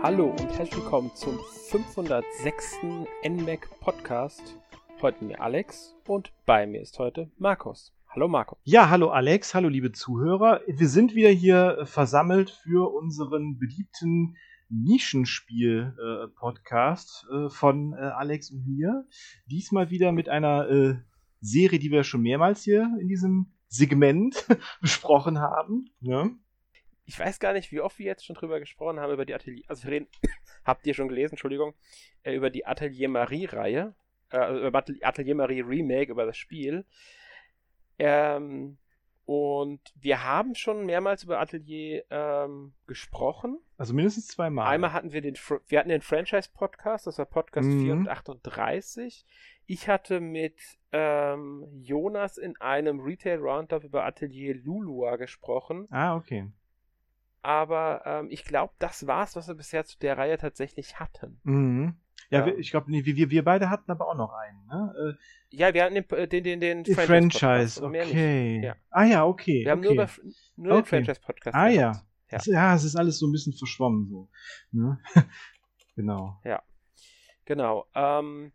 Hallo und herzlich willkommen zum 506. NMAC Podcast. Heute mir Alex und bei mir ist heute Markus. Hallo Markus. Ja, hallo Alex, hallo liebe Zuhörer. Wir sind wieder hier versammelt für unseren beliebten Nischenspiel-Podcast äh, von äh, Alex und mir. Diesmal wieder mit einer äh, Serie, die wir schon mehrmals hier in diesem Segment besprochen haben. Ja. Ich weiß gar nicht, wie oft wir jetzt schon drüber gesprochen haben, über die Atelier, also wir reden, habt ihr schon gelesen, Entschuldigung, äh, über die Atelier Marie-Reihe, äh, also über Atelier Marie Remake, über das Spiel. Ähm, und wir haben schon mehrmals über Atelier ähm, gesprochen. Also mindestens zweimal. Einmal hatten wir den, wir hatten den Franchise-Podcast, das war Podcast mhm. 438. Ich hatte mit ähm, Jonas in einem Retail Roundup über Atelier Lulua gesprochen. Ah, okay. Aber ähm, ich glaube, das war's, was wir bisher zu der Reihe tatsächlich hatten. Mhm. Ja, ja. Wir, ich glaube, nee, wir, wir beide hatten aber auch noch einen, ne? Äh, ja, wir hatten den, äh, den, den, den Franchise. Franchise okay. Ja. Ah ja, okay. Wir haben nur, über, nur okay. den Franchise-Podcast Ah ja. Ja. ja, es ist alles so ein bisschen verschwommen so. Ne? genau. Ja. Genau. Ähm,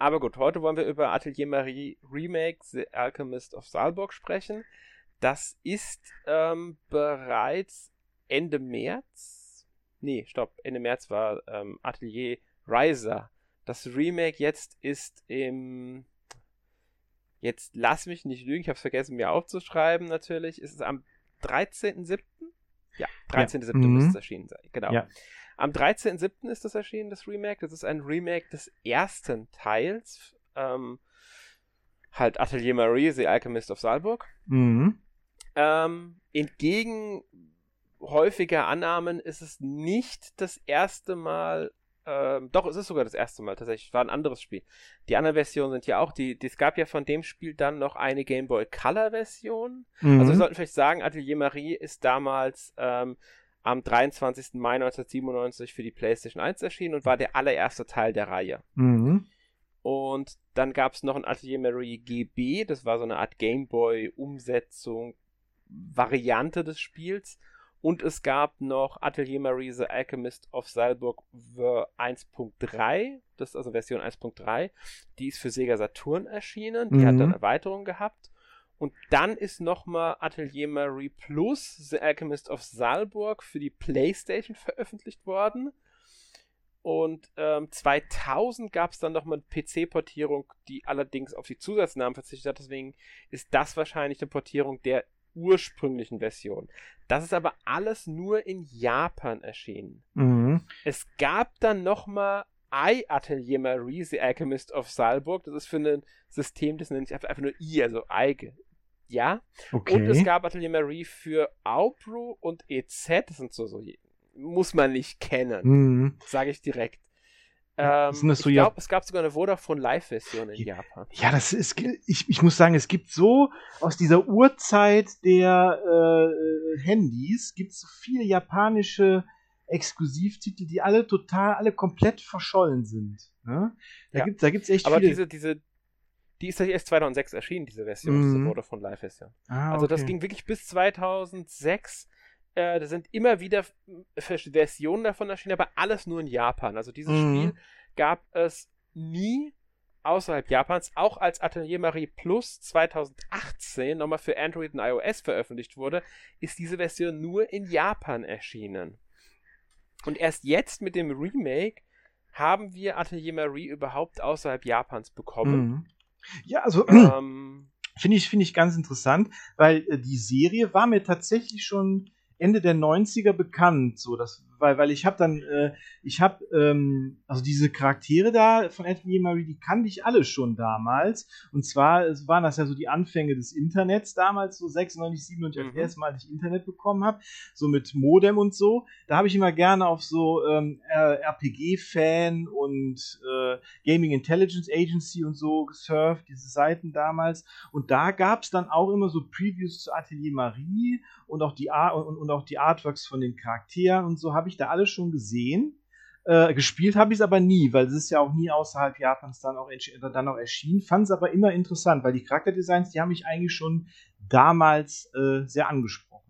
aber gut, heute wollen wir über Atelier Marie Remake The Alchemist of Saalburg sprechen. Das ist ähm, bereits Ende März. Nee, stopp. Ende März war ähm, Atelier Riser. Das Remake jetzt ist im. Jetzt lass mich nicht lügen, ich habe es vergessen mir aufzuschreiben natürlich. Ist es am 13.07.? Ja, 13.07. Ja. Mhm. müsste es erschienen sein. Genau. Ja. Am 13.07. ist das erschienen, das Remake. Das ist ein Remake des ersten Teils. Ähm, halt Atelier Marie, The Alchemist of Saalburg. Mhm. Ähm, entgegen häufiger Annahmen ist es nicht das erste Mal, ähm, doch, es ist sogar das erste Mal tatsächlich, war ein anderes Spiel. Die anderen Versionen sind ja auch, die, die es gab ja von dem Spiel dann noch eine Game Boy Color Version. Mhm. Also wir sollten vielleicht sagen, Atelier Marie ist damals ähm, am 23. Mai 1997 für die PlayStation 1 erschienen und war der allererste Teil der Reihe. Mhm. Und dann gab es noch ein Atelier Marie GB, das war so eine Art Gameboy-Umsetzung Variante des Spiels. Und es gab noch Atelier Marie The Alchemist of Salburg 1.3, das ist also Version 1.3. Die ist für Sega Saturn erschienen, die mhm. hat dann Erweiterungen gehabt. Und dann ist nochmal Atelier Marie Plus The Alchemist of Salburg für die PlayStation veröffentlicht worden. Und ähm, 2000 gab es dann nochmal eine PC-Portierung, die allerdings auf die Zusatznamen verzichtet hat. Deswegen ist das wahrscheinlich eine Portierung der ursprünglichen Version. Das ist aber alles nur in Japan erschienen. Mhm. Es gab dann nochmal I Atelier Marie, The Alchemist of Salburg. Das ist für ein System, das nennt sich einfach, nur I, also I. Ja. Okay. Und es gab Atelier Marie für Aubru und EZ. Das sind so, so muss man nicht kennen. Mhm. Sage ich direkt. Ähm, so ich glaube, es gab sogar eine Vodafone Live-Version in Japan. Ja, das ist, ich, ich muss sagen, es gibt so aus dieser Urzeit der äh, Handys, gibt es so viele japanische Exklusivtitel, die alle total, alle komplett verschollen sind. Ne? Da ja. gibt es echt Aber viele. diese, diese, die ist ja erst 2006 erschienen, diese Version, mhm. diese Vodafone Live-Version. Ah, also okay. das ging wirklich bis 2006 äh, da sind immer wieder Versionen davon erschienen, aber alles nur in Japan. Also dieses mhm. Spiel gab es nie außerhalb Japans, auch als Atelier Marie Plus 2018 nochmal für Android und iOS veröffentlicht wurde, ist diese Version nur in Japan erschienen. Und erst jetzt mit dem Remake haben wir Atelier Marie überhaupt außerhalb Japans bekommen. Mhm. Ja, also ähm, finde ich, find ich ganz interessant, weil äh, die Serie war mir tatsächlich schon Ende der 90er bekannt, so das weil, weil ich habe dann, äh, ich habe, ähm, also diese Charaktere da von Anthony Marie, die kannte ich alle schon damals. Und zwar es waren das ja so die Anfänge des Internets damals, so 96, 97, als mhm. erstes Mal, als ich Internet bekommen habe, so mit Modem und so. Da habe ich immer gerne auf so ähm, RPG-Fan und äh, Gaming Intelligence Agency und so gesurft, diese Seiten damals. Und da gab es dann auch immer so Previews zu Atelier Marie und auch die, Ar und, und auch die Artworks von den Charakteren und so habe ich ich da alles schon gesehen. Äh, gespielt habe ich es aber nie, weil es ist ja auch nie außerhalb Japans dann auch, dann auch erschienen. Fand es aber immer interessant, weil die Charakterdesigns, die haben mich eigentlich schon damals äh, sehr angesprochen.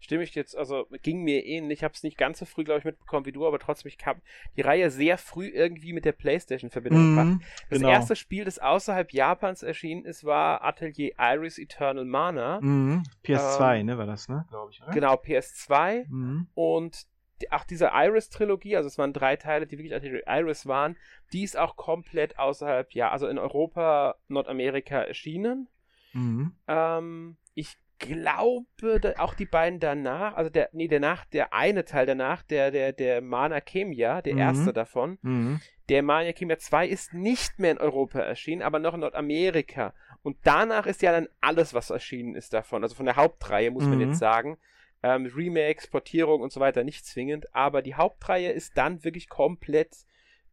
Stimme ich jetzt, also ging mir ähnlich. Ich habe es nicht ganz so früh, glaube ich, mitbekommen wie du, aber trotzdem, ich habe die Reihe sehr früh irgendwie mit der PlayStation in Verbindung. Mhm, das genau. erste Spiel, das außerhalb Japans erschienen ist, war Atelier Iris Eternal Mana. Mhm. PS2, ähm, ne, war das, ne, glaube ich, oder? Genau, PS2. Mhm. Und auch diese Iris-Trilogie, also es waren drei Teile, die wirklich Atelier Iris waren, die ist auch komplett außerhalb, ja, also in Europa, Nordamerika erschienen. Mhm. Ähm, ich glaube, auch die beiden danach, also der, nee, danach, der eine Teil danach, der, der, der Mana Kemia, der mhm. erste davon, mhm. der Mana Kemia 2 ist nicht mehr in Europa erschienen, aber noch in Nordamerika. Und danach ist ja dann alles, was erschienen ist davon, also von der Hauptreihe, muss mhm. man jetzt sagen. Ähm, Remakes, Portierung und so weiter nicht zwingend, aber die Hauptreihe ist dann wirklich komplett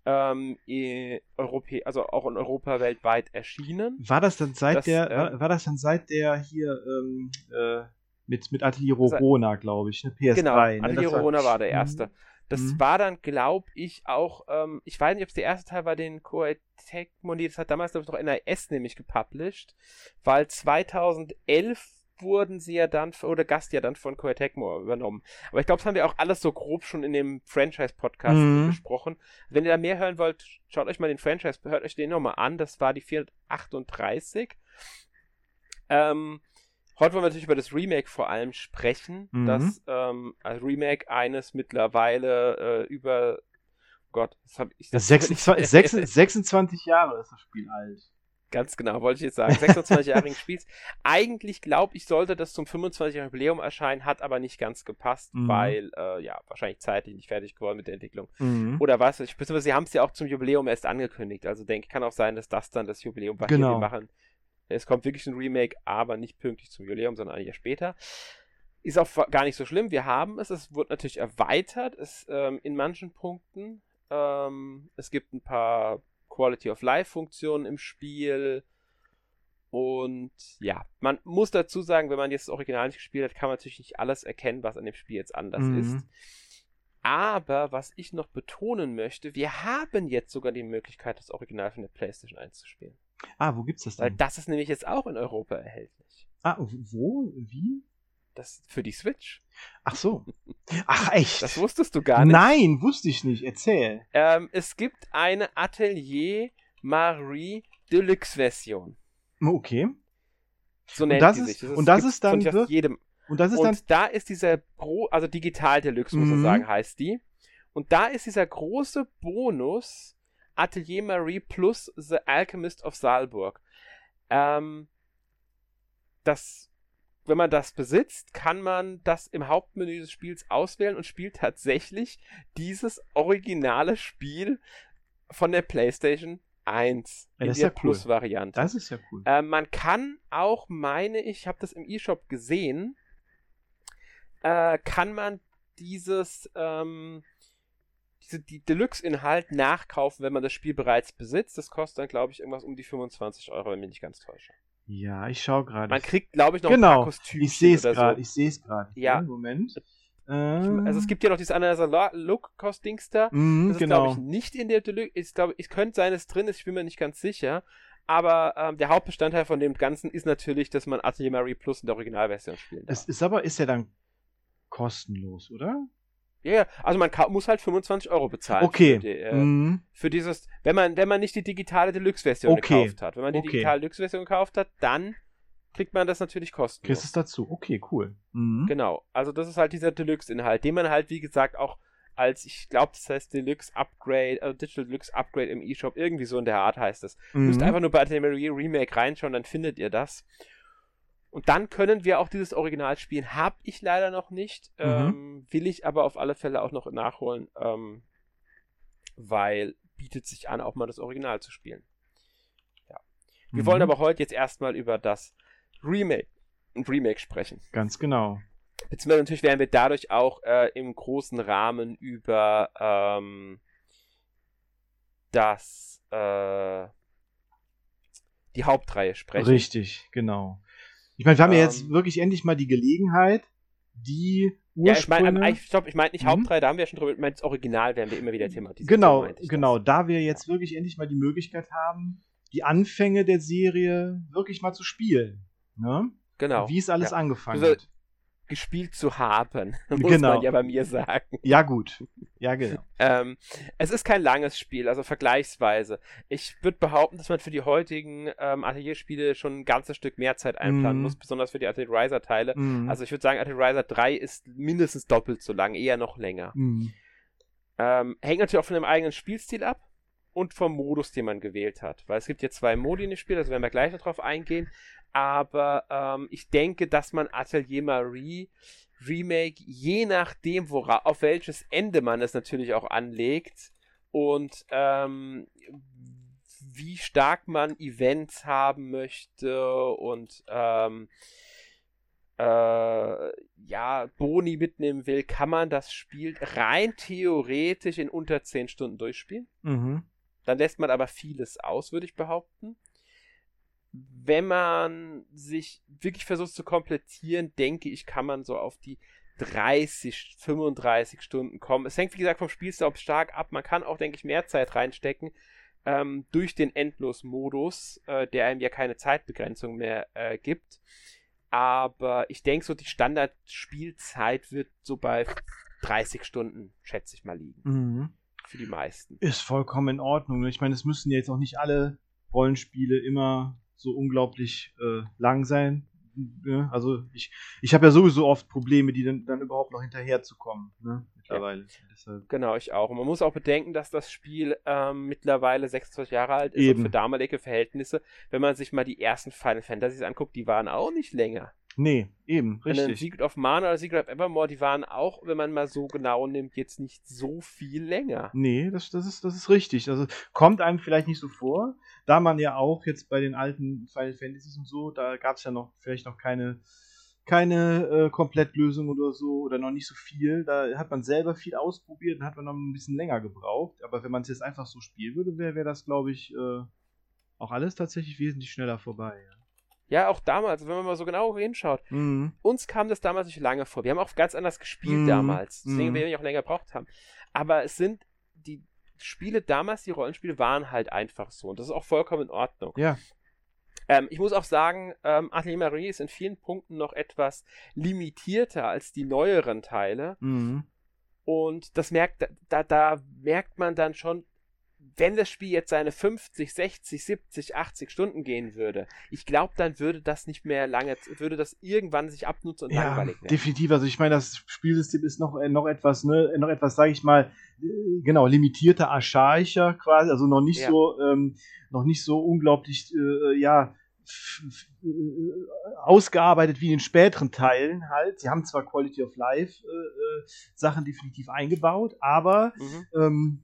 ähm, Europä also auch in Europa weltweit erschienen. War das dann seit das, der, äh, war, war, das dann seit der hier ähm, äh, mit, mit Atelier Rorona, glaube ich, ne? PS3. Genau, ne? Atelier Rorona war der erste. Mhm. Das mhm. war dann, glaube ich, auch, ähm, ich weiß nicht, ob es der erste Teil war, den Koei Tecmo, das hat damals, glaube ich, noch NIS nämlich gepublished, weil 2011 wurden sie ja dann, oder Gast ja dann von Koei Tecmo übernommen. Aber ich glaube, das haben wir auch alles so grob schon in dem Franchise-Podcast mhm. besprochen. Wenn ihr da mehr hören wollt, schaut euch mal den Franchise, hört euch den nochmal an. Das war die 438. Ähm, heute wollen wir natürlich über das Remake vor allem sprechen. Mhm. Das ähm, also Remake eines mittlerweile äh, über Gott, das habe ich. Das 26, 26 Jahre ist das Spiel alt. Ganz genau, wollte ich jetzt sagen. 26-jährigen Spiels. Eigentlich glaube ich, sollte das zum 25-jährigen Jubiläum erscheinen, hat aber nicht ganz gepasst, mhm. weil, äh, ja, wahrscheinlich zeitlich nicht fertig geworden mit der Entwicklung. Mhm. Oder was? Ich, sie haben es ja auch zum Jubiläum erst angekündigt. Also denke ich, kann auch sein, dass das dann das Jubiläum war. Genau. Wir machen. Es kommt wirklich ein Remake, aber nicht pünktlich zum Jubiläum, sondern ein Jahr später. Ist auch gar nicht so schlimm. Wir haben es. Es wird natürlich erweitert. Es ähm, in manchen Punkten. Ähm, es gibt ein paar Quality of Life Funktionen im Spiel. Und ja, man muss dazu sagen, wenn man jetzt das Original nicht gespielt hat, kann man natürlich nicht alles erkennen, was an dem Spiel jetzt anders mhm. ist. Aber was ich noch betonen möchte, wir haben jetzt sogar die Möglichkeit, das Original von der PlayStation 1 zu spielen. Ah, wo gibt's das denn? Weil das ist nämlich jetzt auch in Europa erhältlich. Ah, wo? Wie? Das für die Switch. Ach so. Ach echt? Das wusstest du gar nicht. Nein, wusste ich nicht. Erzähl. Ähm, es gibt eine Atelier Marie Deluxe Version. Okay. So nennt und das die sich. Das ist, und das ist dann von jedem. Und das ist und dann. da ist dieser Pro, also Digital Deluxe muss man mhm. sagen, heißt die. Und da ist dieser große Bonus Atelier Marie plus The Alchemist of Saalburg. Ähm, das wenn man das besitzt, kann man das im Hauptmenü des Spiels auswählen und spielt tatsächlich dieses originale Spiel von der PlayStation 1 ja, in der ja Plus-Variante. Das ist ja cool. Äh, man kann auch, meine ich, habe das im eShop gesehen, äh, kann man dieses ähm, diese, die Deluxe-Inhalt nachkaufen, wenn man das Spiel bereits besitzt. Das kostet dann, glaube ich, irgendwas um die 25 Euro, wenn mich nicht ganz täusche. Ja, ich schaue gerade. Man kriegt, glaube ich, noch genau. ein paar Kostüme. Ich sehe es gerade. So. Ich sehe es gerade. Ja. Moment. Also es gibt ja noch dieses andere Look-Cost-Dings da. Mm, das ist, genau. glaube ich, nicht in der Deluxe. Ich glaube, es könnte sein, dass es drin ist. Ich bin mir nicht ganz sicher. Aber ähm, der Hauptbestandteil von dem Ganzen ist natürlich, dass man Atelier Marie Plus in der Originalversion spielen darf. Es ist aber, ist ja dann kostenlos, oder? Ja, ja, also man muss halt 25 Euro bezahlen. Okay. Für, die, äh, mhm. für dieses, wenn man, wenn man nicht die digitale Deluxe-Version okay. gekauft hat. Wenn man die okay. digitale Deluxe-Version gekauft hat, dann kriegt man das natürlich kostenlos. Kriegst es dazu. Okay, cool. Mhm. Genau. Also das ist halt dieser Deluxe-Inhalt, den man halt, wie gesagt, auch als, ich glaube, das heißt Deluxe Upgrade, also Digital Deluxe Upgrade im eShop, irgendwie so in der Art heißt es. Mhm. Müsst einfach nur bei Atelier Remake reinschauen, dann findet ihr das. Und dann können wir auch dieses Original spielen. Hab ich leider noch nicht. Mhm. Ähm, will ich aber auf alle Fälle auch noch nachholen, ähm, weil bietet sich an, auch mal das Original zu spielen. Ja. Wir mhm. wollen aber heute jetzt erstmal über das Remake und Remake sprechen. Ganz genau. Beziehungsweise natürlich werden wir dadurch auch äh, im großen Rahmen über ähm, das äh, die Hauptreihe sprechen. Richtig, genau. Ich meine, wir haben ähm, ja jetzt ähm. wirklich endlich mal die Gelegenheit, die Ursprünge... Ja, ich meine, ich, ich meine nicht mhm. Hauptreihe, da haben wir ja schon drüber, ich meine, das Original werden wir immer wieder thematisieren. Genau, genau, da wir jetzt wirklich endlich mal die Möglichkeit haben, die Anfänge der Serie wirklich mal zu spielen. Ne? Genau. Wie es alles ja. angefangen also, hat. Gespielt zu haben, muss Genau. man ja bei mir sagen. Ja, gut. Ja, genau. Ähm, es ist kein langes Spiel, also vergleichsweise. Ich würde behaupten, dass man für die heutigen ähm, Atelierspiele schon ein ganzes Stück mehr Zeit einplanen Mhm. muss, besonders für die Atelier Riser Teile. Mhm. Also ich würde sagen, Atelier Riser 3 ist mindestens doppelt so lang, eher noch länger. Mhm. Ähm, hängt natürlich auch von dem eigenen Spielstil ab und vom Modus, den man gewählt hat. Weil es gibt ja zwei Modi in dem Spiel, also werden wir gleich noch drauf eingehen. Aber ähm, ich denke, dass man Atelier Marie Remake, je nachdem, wora, auf welches Ende man es natürlich auch anlegt und ähm, wie stark man Events haben möchte und ähm, äh, ja, Boni mitnehmen will, kann man das Spiel rein theoretisch in unter 10 Stunden durchspielen. Mhm. Dann lässt man aber vieles aus, würde ich behaupten. Wenn man sich wirklich versucht zu komplettieren, denke ich, kann man so auf die 30, 35 Stunden kommen. Es hängt, wie gesagt, vom Spielstil stark ab. Man kann auch, denke ich, mehr Zeit reinstecken ähm, durch den Endlos-Modus, äh, der einem ja keine Zeitbegrenzung mehr äh, gibt. Aber ich denke, so die Standardspielzeit wird so bei 30 Stunden, schätze ich mal, liegen. Mhm. Für die meisten. Ist vollkommen in Ordnung. Ich meine, es müssen jetzt auch nicht alle Rollenspiele immer so unglaublich äh, lang sein. Ne? Also ich, ich habe ja sowieso oft Probleme, die dann, dann überhaupt noch hinterherzukommen. Ne? Mittlerweile. Deshalb. Genau, ich auch. Und man muss auch bedenken, dass das Spiel ähm, mittlerweile 26 Jahre alt ist Eben. und für damalige Verhältnisse, wenn man sich mal die ersten Final Fantasies anguckt, die waren auch nicht länger. Nee, eben, richtig. Secret of Mana oder Secret of Evermore, die waren auch, wenn man mal so genau nimmt, jetzt nicht so viel länger. Nee, das, das, ist, das ist richtig. Also kommt einem vielleicht nicht so vor, da man ja auch jetzt bei den alten Final Fantasies und so, da gab es ja noch vielleicht noch keine, keine äh, Komplettlösung oder so oder noch nicht so viel. Da hat man selber viel ausprobiert und hat man noch ein bisschen länger gebraucht. Aber wenn man es jetzt einfach so spielen würde, wäre wär das, glaube ich, äh, auch alles tatsächlich wesentlich schneller vorbei. Ja, auch damals, wenn man mal so genau hinschaut, Ja. Mhm. uns kam das damals nicht lange vor. Wir haben auch ganz anders gespielt Mhm. damals, deswegen Mhm. wir ja auch länger gebraucht haben. Aber es sind die Spiele damals, die Rollenspiele waren halt einfach so und das ist auch vollkommen in Ordnung. Ja. Ähm, ich muss auch sagen, ähm, Atelier Marie ist in vielen Punkten noch etwas limitierter als die neueren Teile. Mhm. Und das merkt, da, da merkt man dann schon, wenn das Spiel jetzt seine 50, 60, 70, 80 Stunden gehen würde, ich glaube, dann würde das nicht mehr lange, würde das irgendwann sich abnutzen und Ja, langweilig werden. definitiv. Also ich meine, das Spielsystem ist noch, äh, noch etwas, ne, noch etwas, sage ich mal, äh, genau, limitierter, archaischer quasi, also noch nicht Ja. so, ähm, noch nicht so unglaublich, äh, ja, äh, ausgearbeitet wie in den späteren Teilen halt. Sie haben zwar Quality of Life äh, Sachen definitiv eingebaut, aber Mhm. ähm,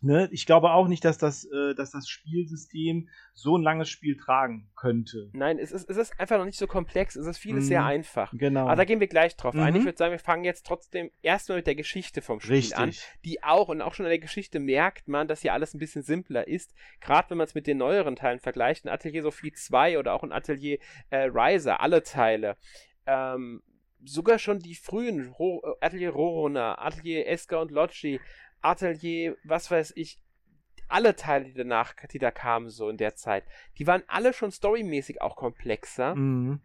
ne, ich glaube auch nicht, dass das, äh, dass das Spielsystem so ein langes Spiel tragen könnte. Nein, es ist, es ist einfach noch nicht so komplex, es ist vieles Mhm. sehr einfach. Genau. Aber da gehen wir gleich drauf ein. Mhm. Ich würde sagen, wir fangen jetzt trotzdem erstmal mit der Geschichte vom Spiel an. Richtig. die auch und auch schon in der Geschichte merkt man, dass hier alles ein bisschen simpler ist. Gerade wenn man es mit den neueren Teilen vergleicht, ein Atelier Sophie 2 oder auch ein Atelier äh, Riser, alle Teile. Ähm, sogar schon die frühen Ro äh, Atelier Rorona, Atelier Eska und Loggi, Atelier, was weiß ich, alle Teile, die danach, die da kamen, so in der Zeit, die waren alle schon storymäßig auch komplexer Mhm.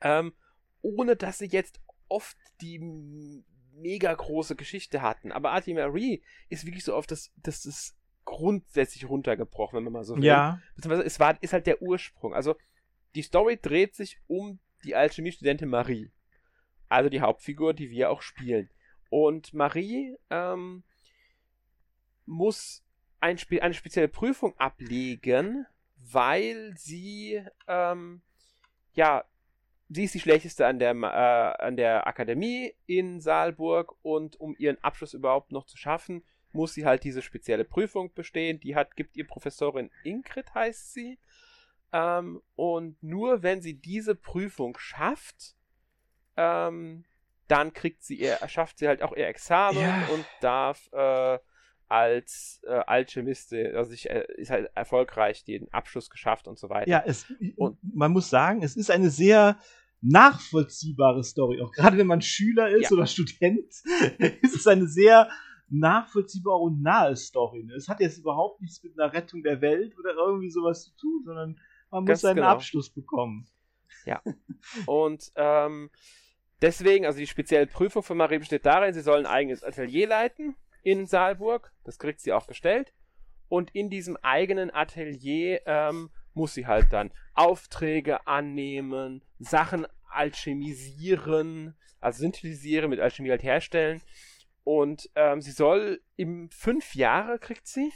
ähm, ohne dass sie jetzt oft die mega große Geschichte hatten. Aber Ati Marie ist wirklich so auf das, das ist grundsätzlich runtergebrochen, wenn man mal so will. Ja. Beziehungsweise es war, ist halt der Ursprung. Also die Story dreht sich um die Alchemiestudentin Marie. Also die Hauptfigur, die wir auch spielen. Und Marie ähm, muss ein Spe eine spezielle Prüfung ablegen, weil sie ähm, ja sie ist die schlechteste an der äh, an der Akademie in Saalburg und um ihren Abschluss überhaupt noch zu schaffen, muss sie halt diese spezielle Prüfung bestehen. Die hat gibt ihr Professorin Ingrid heißt sie. Ähm, und nur wenn sie diese Prüfung schafft, ähm, dann kriegt sie ihr, schafft sie halt auch ihr Examen Ja. und darf äh, als äh, Alchemistin, also ich, äh, ist halt erfolgreich den Abschluss geschafft und so weiter. Ja, es, Und- man muss sagen, es ist eine sehr nachvollziehbare Story. Auch gerade wenn man Schüler ist Ja. oder Student, ist es eine sehr nachvollziehbare und nahe Story. ne? Es hat jetzt überhaupt nichts mit einer Rettung der Welt oder irgendwie sowas zu tun, sondern man muss Ganz seinen genau. Abschluss bekommen. Und ähm, deswegen, also die spezielle Prüfung von Marie besteht darin, sie soll ein eigenes Atelier leiten in Saalburg. Das kriegt sie auch gestellt. Und in diesem eigenen Atelier ähm, muss sie halt dann Aufträge annehmen, Sachen alchemisieren, also synthetisieren, mit Alchemie halt herstellen. Und ähm, sie soll im fünf Jahre kriegt sie.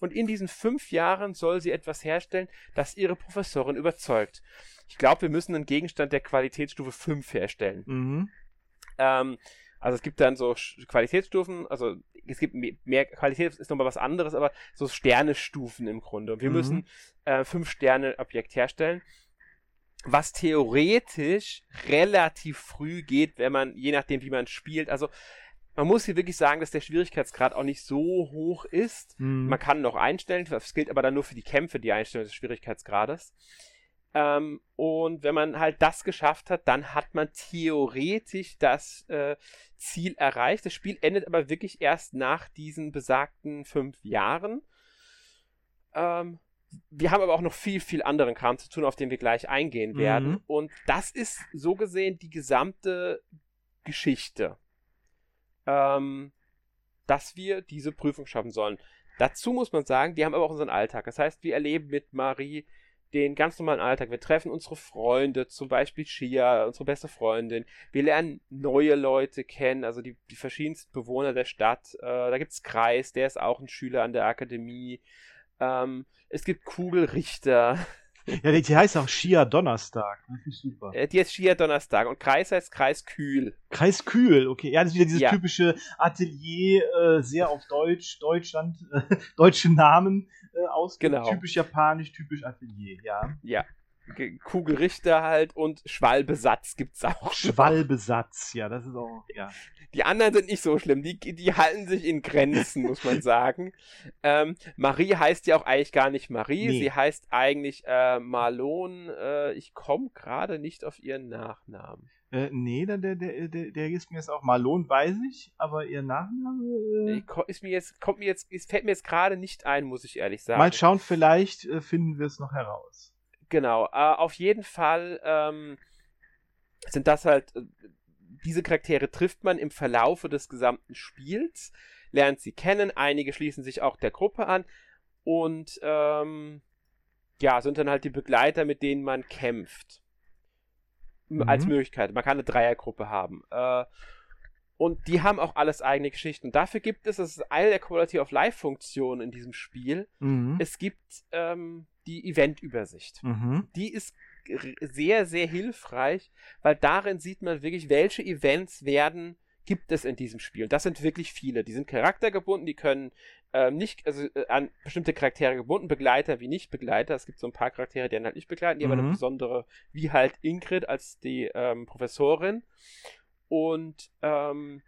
Und in diesen fünf Jahren soll sie etwas herstellen, das ihre Professorin überzeugt. Ich glaube, wir müssen einen Gegenstand der Qualitätsstufe 5 herstellen. Mhm. Ähm, also es gibt dann so Qualitätsstufen, also es gibt mehr, Qualität ist nochmal was anderes, aber so Sternestufen im Grunde. Und wir mhm. müssen äh, fünf Sterne Objekt herstellen, was theoretisch relativ früh geht, wenn man, je nachdem wie man spielt, also man muss hier wirklich sagen, dass der Schwierigkeitsgrad auch nicht so hoch ist. Mhm. Man kann noch einstellen, das gilt aber dann nur für die Kämpfe, die Einstellung des Schwierigkeitsgrades. Ähm, und wenn man halt das geschafft hat, dann hat man theoretisch das äh, Ziel erreicht. Das Spiel endet aber wirklich erst nach diesen besagten fünf Jahren. Ähm, wir haben aber auch noch viel, viel anderen Kram zu tun, auf den wir gleich eingehen werden. Mhm. Und das ist so gesehen die gesamte Geschichte, ähm, dass wir diese Prüfung schaffen sollen. Dazu muss man sagen, die haben aber auch unseren Alltag. Das heißt, wir erleben mit Marie den ganz normalen Alltag. Wir treffen unsere Freunde, zum Beispiel Shia, unsere beste Freundin. Wir lernen neue Leute kennen, also die, die verschiedensten Bewohner der Stadt. Äh, da gibt's Kreis, der ist auch ein Schüler an der Akademie. Ähm, es gibt Kugelrichter. Ja, die, die heißt auch Shia Donnerstag. Das ist super. Äh, die heißt Shia Donnerstag und Kreis heißt Kreis Kühl. Kreis Kühl, okay. Ja, das ist wieder dieses ja. typische Atelier, äh, sehr auf Deutsch, Deutschland, äh, deutsche Namen äh, aus. Genau. Typisch japanisch, typisch Atelier, ja. Ja. Kugelrichter halt und Schwalbesatz gibt's auch. Schwalbesatz, ja, das ist auch, ja. Die anderen sind nicht so schlimm, die, die halten sich in Grenzen, muss man sagen. Ähm, Marie heißt ja auch eigentlich gar nicht Marie, nee. sie heißt eigentlich äh, Marlon. Äh, ich komme gerade nicht auf ihren Nachnamen. Äh, nee, der, der, der, der ist mir jetzt auch Malon, weiß ich, aber ihr Nachname. Äh... Ist mir jetzt, kommt mir jetzt, es fällt mir jetzt gerade nicht ein, muss ich ehrlich sagen. Mal schauen, vielleicht äh, finden wir es noch heraus. Genau, äh, auf jeden Fall ähm, sind das halt, äh, diese Charaktere trifft man im Verlaufe des gesamten Spiels, lernt sie kennen, einige schließen sich auch der Gruppe an und ähm, ja, sind dann halt die Begleiter, mit denen man kämpft. Mhm. Als Möglichkeit. Man kann eine Dreiergruppe haben. Äh, und die haben auch alles eigene Geschichten. Und dafür gibt es, das ist eine der Quality of Life Funktionen in diesem Spiel. Mhm. Es gibt ähm, die Eventübersicht. Mhm. Die ist sehr, sehr hilfreich, weil darin sieht man wirklich, welche Events werden, gibt es in diesem Spiel. Und das sind wirklich viele. Die sind charaktergebunden, die können ähm, nicht, also äh, an bestimmte Charaktere gebunden, Begleiter wie nicht Begleiter. Es gibt so ein paar Charaktere, die einen halt nicht begleiten, die mhm. aber eine besondere, wie halt Ingrid als die ähm, Professorin. Und ähm,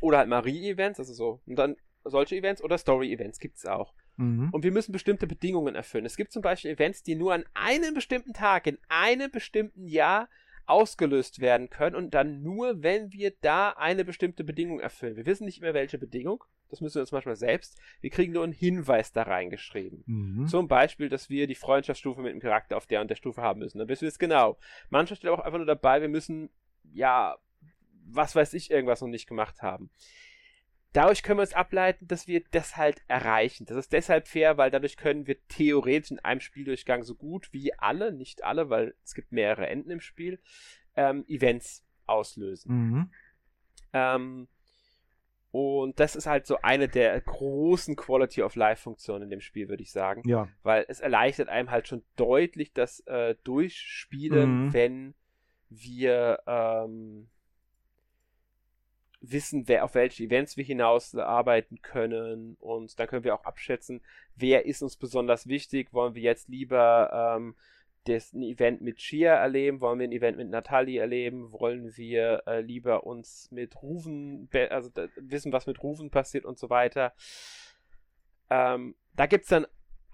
oder halt Marie-Events, also so. Und dann solche Events oder Story-Events gibt es auch. Mhm. Und wir müssen bestimmte Bedingungen erfüllen. Es gibt zum Beispiel Events, die nur an einem bestimmten Tag, in einem bestimmten Jahr ausgelöst werden können und dann nur, wenn wir da eine bestimmte Bedingung erfüllen. Wir wissen nicht mehr, welche Bedingung. Das müssen wir uns manchmal selbst. Wir kriegen nur einen Hinweis da reingeschrieben. Mhm. Zum Beispiel, dass wir die Freundschaftsstufe mit dem Charakter auf der und der Stufe haben müssen. Dann wissen wir es genau. Manchmal steht auch einfach nur dabei, wir müssen, ja, was weiß ich, irgendwas noch nicht gemacht haben dadurch können wir uns ableiten, dass wir das halt erreichen. Das ist deshalb fair, weil dadurch können wir theoretisch in einem Spieldurchgang so gut wie alle, nicht alle, weil es gibt mehrere Enden im Spiel, ähm, Events auslösen. Mhm. Ähm, und das ist halt so eine der großen Quality of Life Funktionen in dem Spiel, würde ich sagen. Ja. Weil es erleichtert einem halt schon deutlich das äh, Durchspielen, mhm. wenn wir ähm, wissen, wer auf welche Events wir hinaus arbeiten können und dann können wir auch abschätzen, wer ist uns besonders wichtig. Wollen wir jetzt lieber ähm, das, ein Event mit Chia erleben? Wollen wir ein Event mit Natalie erleben? Wollen wir äh, lieber uns mit Rufen, also wissen, was mit Rufen passiert und so weiter? Ähm, da gibt es dann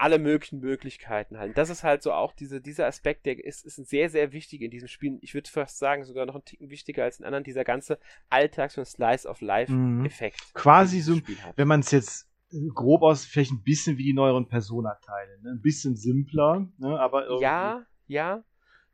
alle möglichen Möglichkeiten halt. Das ist halt so auch diese, dieser Aspekt, der ist, ist sehr, sehr wichtig in diesem Spiel. Ich würde fast sagen, sogar noch ein Ticken wichtiger als in anderen, dieser ganze Alltags- und Slice-of-Life-Effekt. Mhm. Quasi so, wenn man es jetzt grob aus, vielleicht ein bisschen wie die neueren Persona-Teile. Ne? Ein bisschen simpler, ne? aber irgendwie. Ja, ja.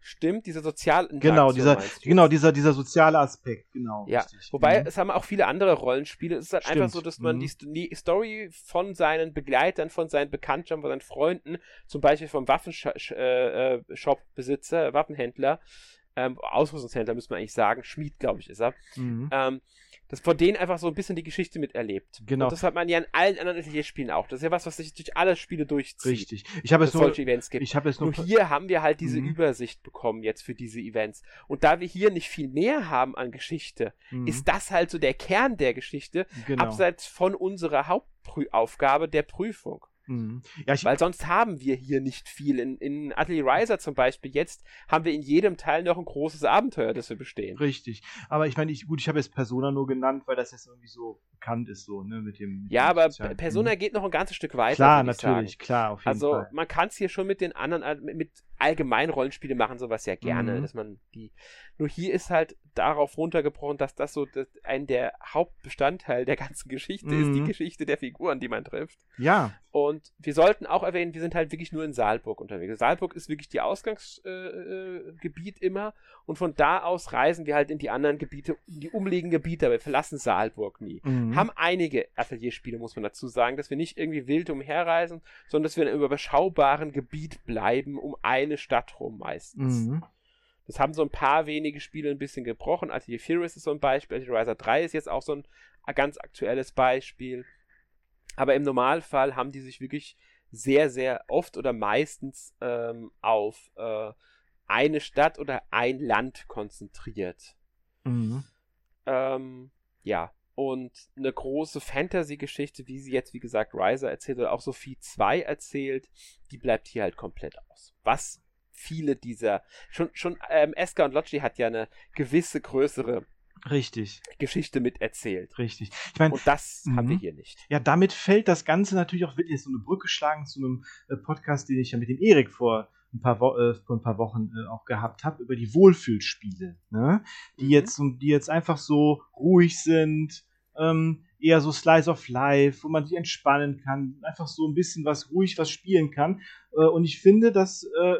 Stimmt, diese soziale Genau, dieser, genau dieser, dieser soziale Aspekt, genau. Ja, richtig. wobei mhm. es haben auch viele andere Rollenspiele. Es ist halt Stimmt. einfach so, dass man mhm. die, die, Story von seinen Begleitern, von seinen Bekanntschaften, von seinen Freunden, zum Beispiel vom Waffenshop-Besitzer, äh, äh Waffenhändler, ähm, Ausrüstungshändler müsste man eigentlich sagen, Schmied, glaube ich, ist er, mhm. ähm, dass von denen einfach so ein bisschen die Geschichte miterlebt. Genau. Und das hat man ja in allen anderen Atelierspielen auch. Das ist ja was, was sich durch alle Spiele durchzieht. Richtig. Ich habe es nur, solche Events gibt. Ich habe es nur, nur hier haben wir halt diese mhm. Übersicht bekommen jetzt für diese Events. Und da wir hier nicht viel mehr haben an Geschichte, mhm. ist das halt so der Kern der Geschichte, genau. abseits von unserer Hauptaufgabe der Prüfung. Mhm. Ja, Weil sonst haben wir hier nicht viel. In, in Atelier Riser zum Beispiel jetzt haben wir in jedem Teil noch ein großes Abenteuer, das wir bestehen. Richtig. Aber ich meine, ich, gut, ich habe jetzt Persona nur genannt, weil das jetzt irgendwie so bekannt ist, so, ne, mit dem. Mit ja, dem aber Sozialen. Persona geht noch ein ganzes Stück weiter. Klar, natürlich, klar, auf jeden also, Fall. Also, man kann es hier schon mit den anderen, mit allgemein Rollenspiele machen sowas ja gerne, mhm. dass man die. Nur hier ist halt darauf runtergebrochen, dass das so das, ein der Hauptbestandteil der ganzen Geschichte mhm. ist, die mhm. Geschichte der Figuren, die man trifft. Ja. Und wir sollten auch erwähnen, wir sind halt wirklich nur in Saalburg unterwegs. Saalburg ist wirklich die Ausgangsgebiet äh, äh immer und von da aus reisen wir halt in die anderen Gebiete, in die umliegenden Gebiete, wir verlassen Saalburg nie. Mhm. Haben einige Atelierspiele, muss man dazu sagen, dass wir nicht irgendwie wild umherreisen, sondern dass wir in einem überschaubaren Gebiet bleiben, um eine Stadt rum meistens. Mhm. Das haben so ein paar wenige Spiele ein bisschen gebrochen. Atelier Furious ist so ein Beispiel. Atelier Riser 3 ist jetzt auch so ein ganz aktuelles Beispiel. Aber im Normalfall haben die sich wirklich sehr, sehr oft oder meistens ähm, auf äh, eine Stadt oder ein Land konzentriert. Mhm. Ähm, ja, und eine große Fantasy-Geschichte, wie sie jetzt, wie gesagt, Riser erzählt oder auch Sophie 2 erzählt, die bleibt hier halt komplett aus. Was viele dieser, schon, schon ähm, Eska und Locci hat ja eine gewisse größere Richtig. Geschichte mit erzählt. Richtig. Ich meine, und das haben wir mhm. hier nicht. Ja, damit fällt das Ganze natürlich auch wirklich so eine Brücke schlagen zu einem äh, Podcast, den ich ja mit dem Erik vor ein paar, Wo äh, vor ein paar Wochen äh, auch gehabt habe, über die Wohlfühlspiele, ne? die, mhm. jetzt, die jetzt einfach so ruhig sind, ähm, eher so Slice of Life, wo man sich entspannen kann, einfach so ein bisschen was ruhig was spielen kann. Äh, und ich finde, dass äh,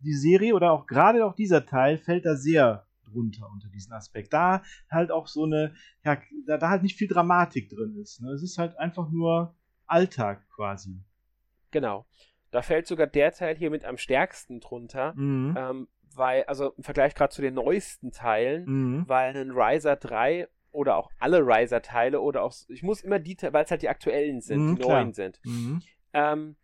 die Serie oder auch gerade auch dieser Teil fällt da sehr drunter unter diesen Aspekt. Da halt auch so eine, ja, da, da halt nicht viel Dramatik drin ist. Ne? Es ist halt einfach nur Alltag quasi. Genau. Da fällt sogar der Teil hier mit am stärksten drunter, mhm. ähm, weil, also im Vergleich gerade zu den neuesten Teilen, mhm. weil ein Riser 3 oder auch alle Riser-Teile oder auch, ich muss immer die, weil es halt die aktuellen sind, mhm, die neuen sind, mhm. ähm,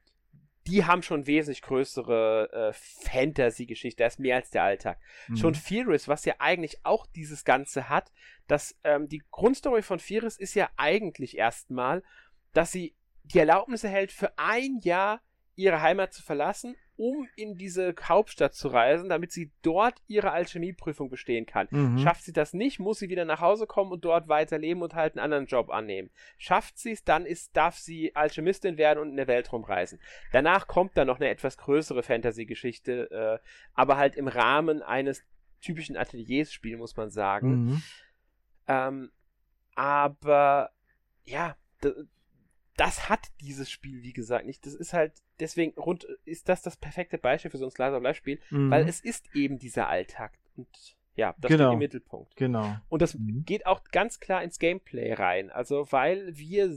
die haben schon wesentlich größere äh, Fantasy-Geschichte, da ist mehr als der Alltag. Mhm. Schon Furious, was ja eigentlich auch dieses Ganze hat, dass ähm, die Grundstory von Furious ist ja eigentlich erstmal, dass sie die Erlaubnis erhält, für ein Jahr ihre Heimat zu verlassen um in diese Hauptstadt zu reisen, damit sie dort ihre Alchemieprüfung bestehen kann. Mhm. Schafft sie das nicht, muss sie wieder nach Hause kommen und dort weiterleben und halt einen anderen Job annehmen. Schafft sie es, dann ist, darf sie Alchemistin werden und in der Welt rumreisen. Danach kommt dann noch eine etwas größere Fantasy-Geschichte, äh, aber halt im Rahmen eines typischen Atelierspiels, muss man sagen. Mhm. Ähm, aber ja, das hat dieses Spiel, wie gesagt, nicht. Das ist halt, deswegen rund, ist das das perfekte Beispiel für so ein Slice of Life Spiel, mhm. weil es ist eben dieser Alltag und ja, das genau. steht im Mittelpunkt. Genau. Und das mhm. geht auch ganz klar ins Gameplay rein. Also, weil wir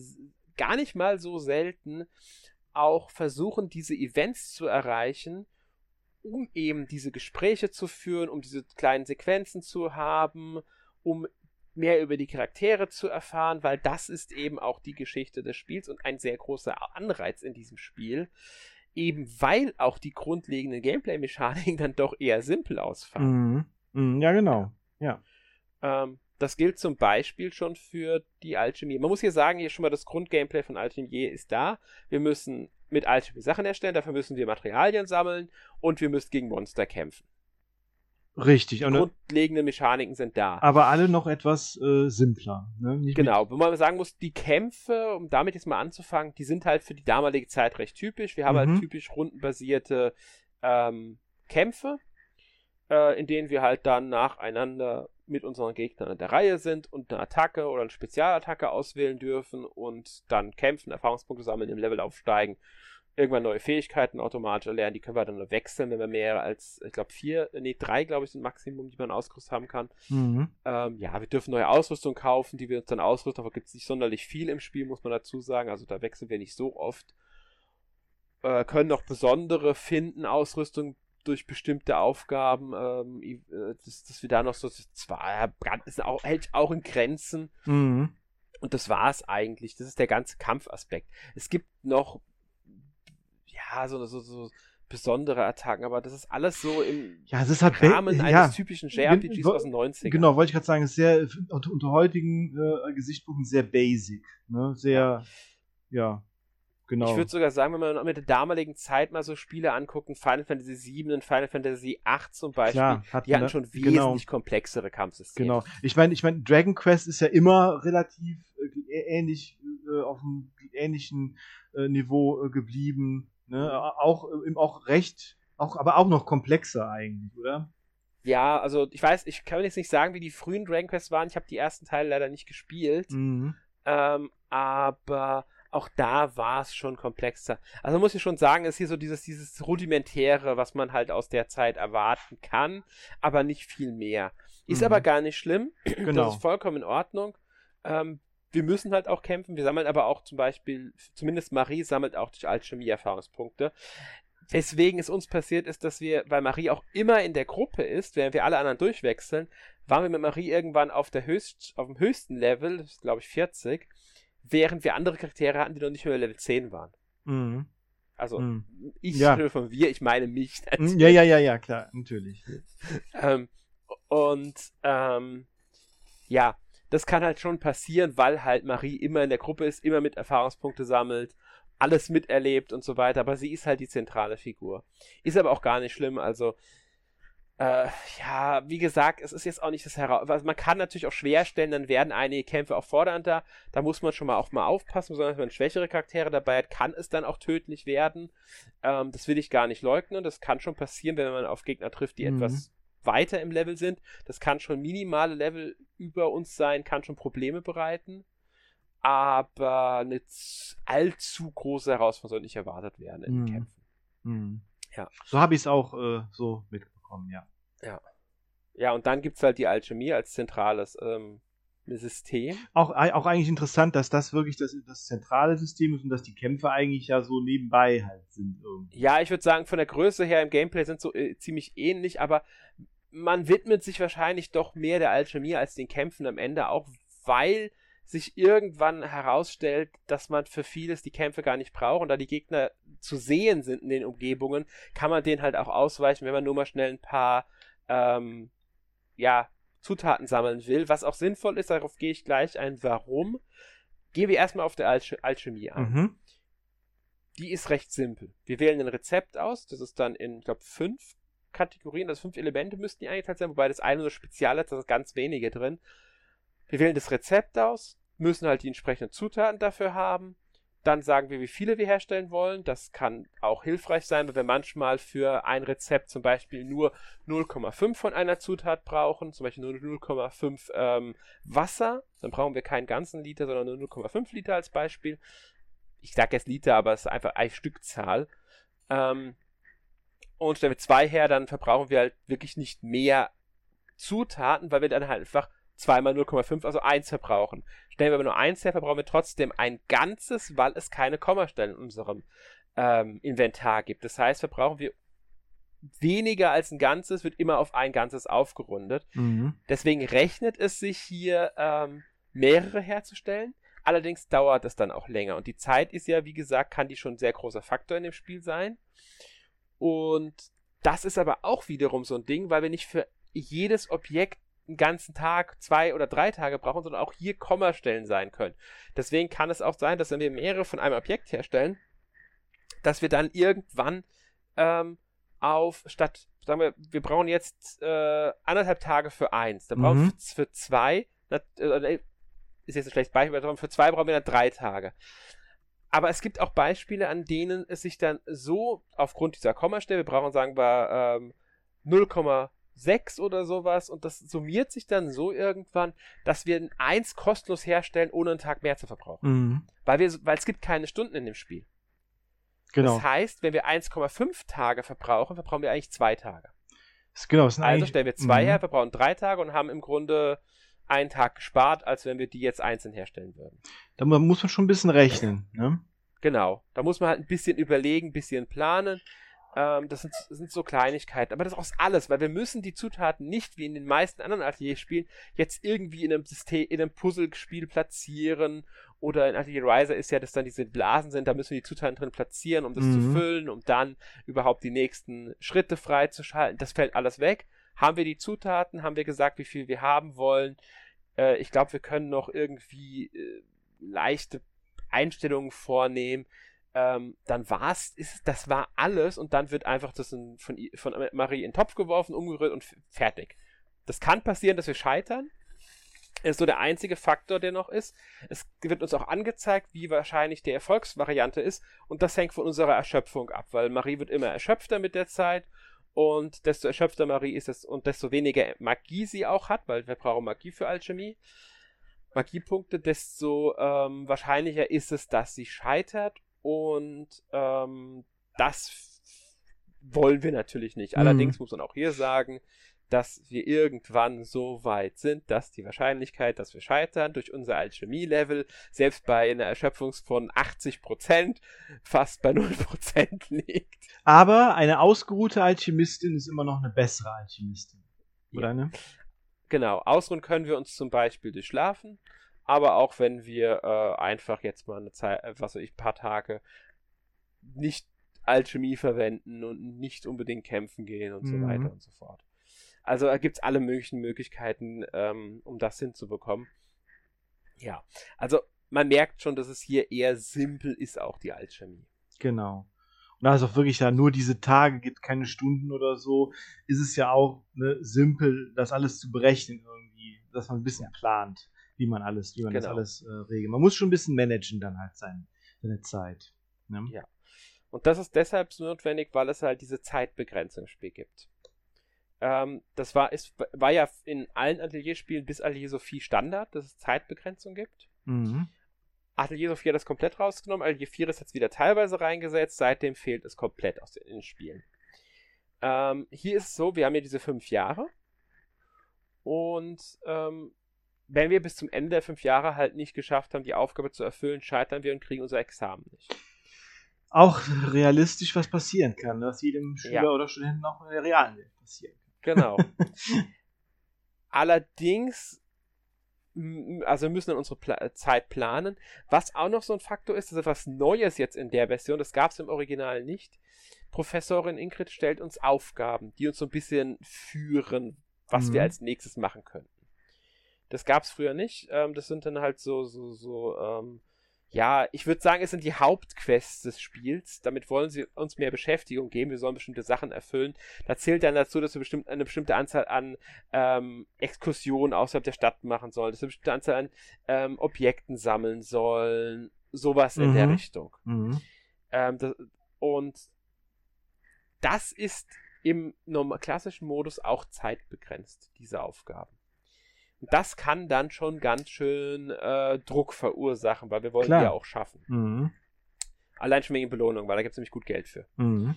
gar nicht mal so selten auch versuchen, diese Events zu erreichen, um eben diese Gespräche zu führen, um diese kleinen Sequenzen zu haben, um mehr über die Charaktere zu erfahren, weil das ist eben auch die Geschichte des Spiels und ein sehr großer Anreiz in diesem Spiel. Eben weil auch die grundlegenden Gameplay-Mechaniken dann doch eher simpel ausfallen. Mhm. Mhm, ja, genau. Ja. Ähm, das gilt zum Beispiel schon für die Alchemie. Man muss hier sagen, hier schon mal das Grundgameplay von Alchemie ist da. Wir müssen mit Alchemie Sachen erstellen, dafür müssen wir Materialien sammeln und wir müssen gegen Monster kämpfen. Richtig. Die grundlegende Mechaniken sind da. Aber alle noch etwas äh, simpler. Ne? genau. Wenn man sagen muss, die Kämpfe, um damit jetzt mal anzufangen, die sind halt für die damalige Zeit recht typisch. Wir haben halt mhm. halt typisch rundenbasierte ähm, Kämpfe, äh, in denen wir halt dann nacheinander mit unseren Gegnern in der Reihe sind und eine Attacke oder eine Spezialattacke auswählen dürfen und dann kämpfen, Erfahrungspunkte sammeln, im Level aufsteigen irgendwann neue Fähigkeiten automatisch erlernen. Die können wir dann nur wechseln, wenn wir mehr als, ich glaube, vier, nee, drei, glaube ich, sind Maximum, die man ausgerüstet haben kann. Mhm. Ähm, ja, wir dürfen neue Ausrüstung kaufen, die wir uns dann ausrüsten, aber gibt es nicht sonderlich viel im Spiel, muss man dazu sagen. Also da wechseln wir nicht so oft. Äh, können noch besondere finden, Ausrüstung durch bestimmte Aufgaben, ähm, äh, dass, dass, wir da noch so zwar ist auch, hält auch in Grenzen. Mhm. Und das war es eigentlich. Das ist der ganze Kampfaspekt. Es gibt noch ja, so, so, so besondere Attacken, aber das ist alles so im ja, es ist halt Rahmen eines ja, typischen JRPGs aus den 90ern. Genau, wollte ich gerade sagen, ist sehr unter, unter heutigen äh, Gesichtspunkten sehr basic, ne? Sehr ja. Genau. Ich würde sogar sagen, wenn wir mit der damaligen Zeit mal so Spiele angucken, Final Fantasy VII und Final Fantasy VIII zum Beispiel, Klar, hatten, die hatten schon genau. wesentlich komplexere Kampfsysteme. Genau. Ich meine, ich meine, Dragon Quest ist ja immer relativ äh, ähnlich äh, auf einem ähnlichen äh, Niveau äh, geblieben. Ne? Auch, auch recht, auch, aber auch noch komplexer eigentlich, oder? Ja, also ich weiß, ich kann jetzt nicht sagen, wie die frühen Dragon Quest waren. Ich habe die ersten Teile leider nicht gespielt. Mhm. Ähm, aber auch da war es schon komplexer. Also muss ich schon sagen, ist hier so dieses, dieses Rudimentäre, was man halt aus der Zeit erwarten kann, aber nicht viel mehr. Ist mhm. aber gar nicht schlimm. Genau. Das ist vollkommen in Ordnung. Ähm, wir müssen halt auch kämpfen. Wir sammeln aber auch zum Beispiel, zumindest Marie sammelt auch durch Alchemie Erfahrungspunkte. Weswegen es uns passiert ist, dass wir, weil Marie auch immer in der Gruppe ist, während wir alle anderen durchwechseln, waren wir mit Marie irgendwann auf der höchst, auf dem höchsten Level, das ist glaube ich 40, während wir andere Charaktere hatten, die noch nicht mehr Level 10 waren. Mhm. Also mhm. ich ja. von wir, ich meine mich. Natürlich. Mhm, ja, ja, ja, ja, klar, natürlich. ähm, und ähm, ja, das kann halt schon passieren, weil halt Marie immer in der Gruppe ist, immer mit Erfahrungspunkte sammelt, alles miterlebt und so weiter, aber sie ist halt die zentrale Figur. Ist aber auch gar nicht schlimm, also äh, ja, wie gesagt, es ist jetzt auch nicht das heraus. Also man kann natürlich auch schwer stellen, dann werden einige Kämpfe auch fordernder. Da muss man schon mal auch mal aufpassen, besonders wenn man schwächere Charaktere dabei hat, kann es dann auch tödlich werden. Ähm, das will ich gar nicht leugnen. Das kann schon passieren, wenn man auf Gegner trifft, die mhm. etwas weiter im Level sind. Das kann schon minimale Level über uns sein, kann schon Probleme bereiten. Aber eine allzu große Herausforderung soll nicht erwartet werden in mhm. Kämpfen. Mhm. Ja. So habe ich es auch äh, so mitbekommen, ja. Ja. Ja, und dann gibt es halt die Alchemie als zentrales ähm, System. Auch, auch eigentlich interessant, dass das wirklich das, das zentrale System ist und dass die Kämpfe eigentlich ja so nebenbei halt sind. Irgendwie. Ja, ich würde sagen, von der Größe her im Gameplay sind so äh, ziemlich ähnlich, aber man widmet sich wahrscheinlich doch mehr der Alchemie als den Kämpfen am Ende, auch weil sich irgendwann herausstellt, dass man für vieles die Kämpfe gar nicht braucht und da die Gegner zu sehen sind in den Umgebungen, kann man denen halt auch ausweichen, wenn man nur mal schnell ein paar ähm, ja, Zutaten sammeln will, was auch sinnvoll ist, darauf gehe ich gleich ein. Warum? Gehen wir erstmal auf der Alch Alchemie an. Mhm. Die ist recht simpel. Wir wählen ein Rezept aus, das ist dann in, ich glaube, fünf Kategorien, also fünf Elemente müssten die eingeteilt sein, wobei das eine nur spezial ist, da sind ganz wenige drin. Wir wählen das Rezept aus, müssen halt die entsprechenden Zutaten dafür haben. Dann sagen wir, wie viele wir herstellen wollen. Das kann auch hilfreich sein, weil wir manchmal für ein Rezept zum Beispiel nur 0,5 von einer Zutat brauchen, zum Beispiel nur 0,5 ähm, Wasser. Dann brauchen wir keinen ganzen Liter, sondern nur 0,5 Liter als Beispiel. Ich sage jetzt Liter, aber es ist einfach eine Stückzahl. Ähm, und stellen wir zwei her, dann verbrauchen wir halt wirklich nicht mehr Zutaten, weil wir dann halt einfach zweimal 0,5, also eins verbrauchen. Stellen wir aber nur eins her, verbrauchen wir trotzdem ein ganzes, weil es keine Kommastellen in unserem ähm, Inventar gibt. Das heißt, verbrauchen wir weniger als ein Ganzes, wird immer auf ein Ganzes aufgerundet. Mhm. Deswegen rechnet es sich hier, ähm, mehrere herzustellen. Allerdings dauert es dann auch länger. Und die Zeit ist ja, wie gesagt, kann die schon ein sehr großer Faktor in dem Spiel sein. Und das ist aber auch wiederum so ein Ding, weil wir nicht für jedes Objekt einen ganzen Tag, zwei oder drei Tage brauchen, sondern auch hier Kommastellen sein können. Deswegen kann es auch sein, dass wenn wir mehrere von einem Objekt herstellen, dass wir dann irgendwann ähm, auf statt, sagen wir, wir brauchen jetzt äh, anderthalb Tage für eins, dann brauchen mhm. wir für zwei, äh, ist jetzt ein schlechtes Beispiel, aber für zwei brauchen wir dann drei Tage. Aber es gibt auch Beispiele, an denen es sich dann so aufgrund dieser Kommastelle, wir brauchen sagen wir ähm, 0,6 oder sowas und das summiert sich dann so irgendwann, dass wir ein 1 kostenlos herstellen, ohne einen Tag mehr zu verbrauchen. Mhm. Weil, wir, weil es gibt keine Stunden in dem Spiel. Genau. Das heißt, wenn wir 1,5 Tage verbrauchen, verbrauchen wir eigentlich zwei Tage. Genau, also stellen wir zwei mhm. her, verbrauchen drei Tage und haben im Grunde einen Tag gespart, als wenn wir die jetzt einzeln herstellen würden. Da muss man schon ein bisschen rechnen, ne? Genau. Da muss man halt ein bisschen überlegen, ein bisschen planen. Ähm, das, sind, das, sind, so Kleinigkeiten. Aber das ist auch alles, weil wir müssen die Zutaten nicht, wie in den meisten anderen Atelierspielen, jetzt irgendwie in einem System, in einem Puzzlespiel platzieren. Oder in Atelier Riser ist ja, dass dann diese Blasen sind, da müssen wir die Zutaten drin platzieren, um das mhm. zu füllen, um dann überhaupt die nächsten Schritte freizuschalten. Das fällt alles weg. Haben wir die Zutaten, haben wir gesagt, wie viel wir haben wollen. Äh, ich glaube, wir können noch irgendwie äh, leichte Einstellungen vornehmen ähm, dann war's, ist, das war alles und dann wird einfach das in, von, von Marie in den Topf geworfen, umgerührt und fertig. Das kann passieren, dass wir scheitern. Ist so der einzige Faktor, der noch ist. Es wird uns auch angezeigt, wie wahrscheinlich die Erfolgsvariante ist und das hängt von unserer Erschöpfung ab, weil Marie wird immer erschöpfter mit der Zeit und desto erschöpfter Marie ist es und desto weniger Magie sie auch hat, weil wir brauchen Magie für Alchemie. Magiepunkte, desto ähm, wahrscheinlicher ist es, dass sie scheitert und ähm, das wollen wir natürlich nicht. Mhm. Allerdings muss man auch hier sagen, dass wir irgendwann so weit sind, dass die Wahrscheinlichkeit, dass wir scheitern durch unser Alchemie-Level selbst bei einer Erschöpfung von 80% fast bei 0% liegt. Aber eine ausgeruhte Alchemistin ist immer noch eine bessere Alchemistin. Oder ja. ne? Genau, ausruhen können wir uns zum Beispiel durch Schlafen aber auch wenn wir äh, einfach jetzt mal eine Zeit, äh, was weiß ich, ein paar Tage nicht Alchemie verwenden und nicht unbedingt kämpfen gehen und mhm. so weiter und so fort. Also da gibt es alle möglichen Möglichkeiten, ähm, um das hinzubekommen. Ja, also man merkt schon, dass es hier eher simpel ist, auch die Alchemie. Genau. Und da es auch wirklich da nur diese Tage gibt, keine Stunden oder so, ist es ja auch ne, simpel, das alles zu berechnen irgendwie, dass man ein bisschen plant wie man alles, wie man genau. das alles äh, regelt. Man muss schon ein bisschen managen dann halt sein, seine Zeit. Ne? Ja. Und das ist deshalb so notwendig, weil es halt diese Zeitbegrenzung im Spiel gibt. Ähm, das war, ist, war ja in allen Atelierspielen bis Atelier Sophie Standard, dass es Zeitbegrenzung gibt. Mhm. Atelier Sophie hat das komplett rausgenommen, Atelier 4 ist jetzt wieder teilweise reingesetzt, seitdem fehlt es komplett aus den, Spielen. Ähm, hier ist es so, wir haben ja diese fünf Jahre und ähm, wenn wir bis zum Ende der fünf Jahre halt nicht geschafft haben, die Aufgabe zu erfüllen, scheitern wir und kriegen unser Examen nicht. Auch realistisch, was passieren kann, was jedem Schüler ja. oder Studenten auch in der realen Welt passieren kann. Genau. Allerdings, also wir müssen dann unsere Pla Zeit planen. Was auch noch so ein Faktor ist, das ist etwas Neues jetzt in der Version, das gab es im Original nicht. Professorin Ingrid stellt uns Aufgaben, die uns so ein bisschen führen, was mhm. wir als nächstes machen können. Das gab es früher nicht. Ähm, das sind dann halt so, so, so, ähm, ja, ich würde sagen, es sind die Hauptquests des Spiels. Damit wollen sie uns mehr Beschäftigung geben. Wir sollen bestimmte Sachen erfüllen. Da zählt dann dazu, dass wir bestimmt eine bestimmte Anzahl an ähm, Exkursionen außerhalb der Stadt machen sollen, dass wir eine bestimmte Anzahl an ähm, Objekten sammeln sollen. Sowas mhm. in der mhm. Richtung. Mhm. Ähm, das, und das ist im klassischen Modus auch zeitbegrenzt, diese Aufgaben das kann dann schon ganz schön äh, Druck verursachen, weil wir wollen Klar. ja auch schaffen. Mhm. Allein schon wegen Belohnung, weil da gibt es nämlich gut Geld für. Mhm.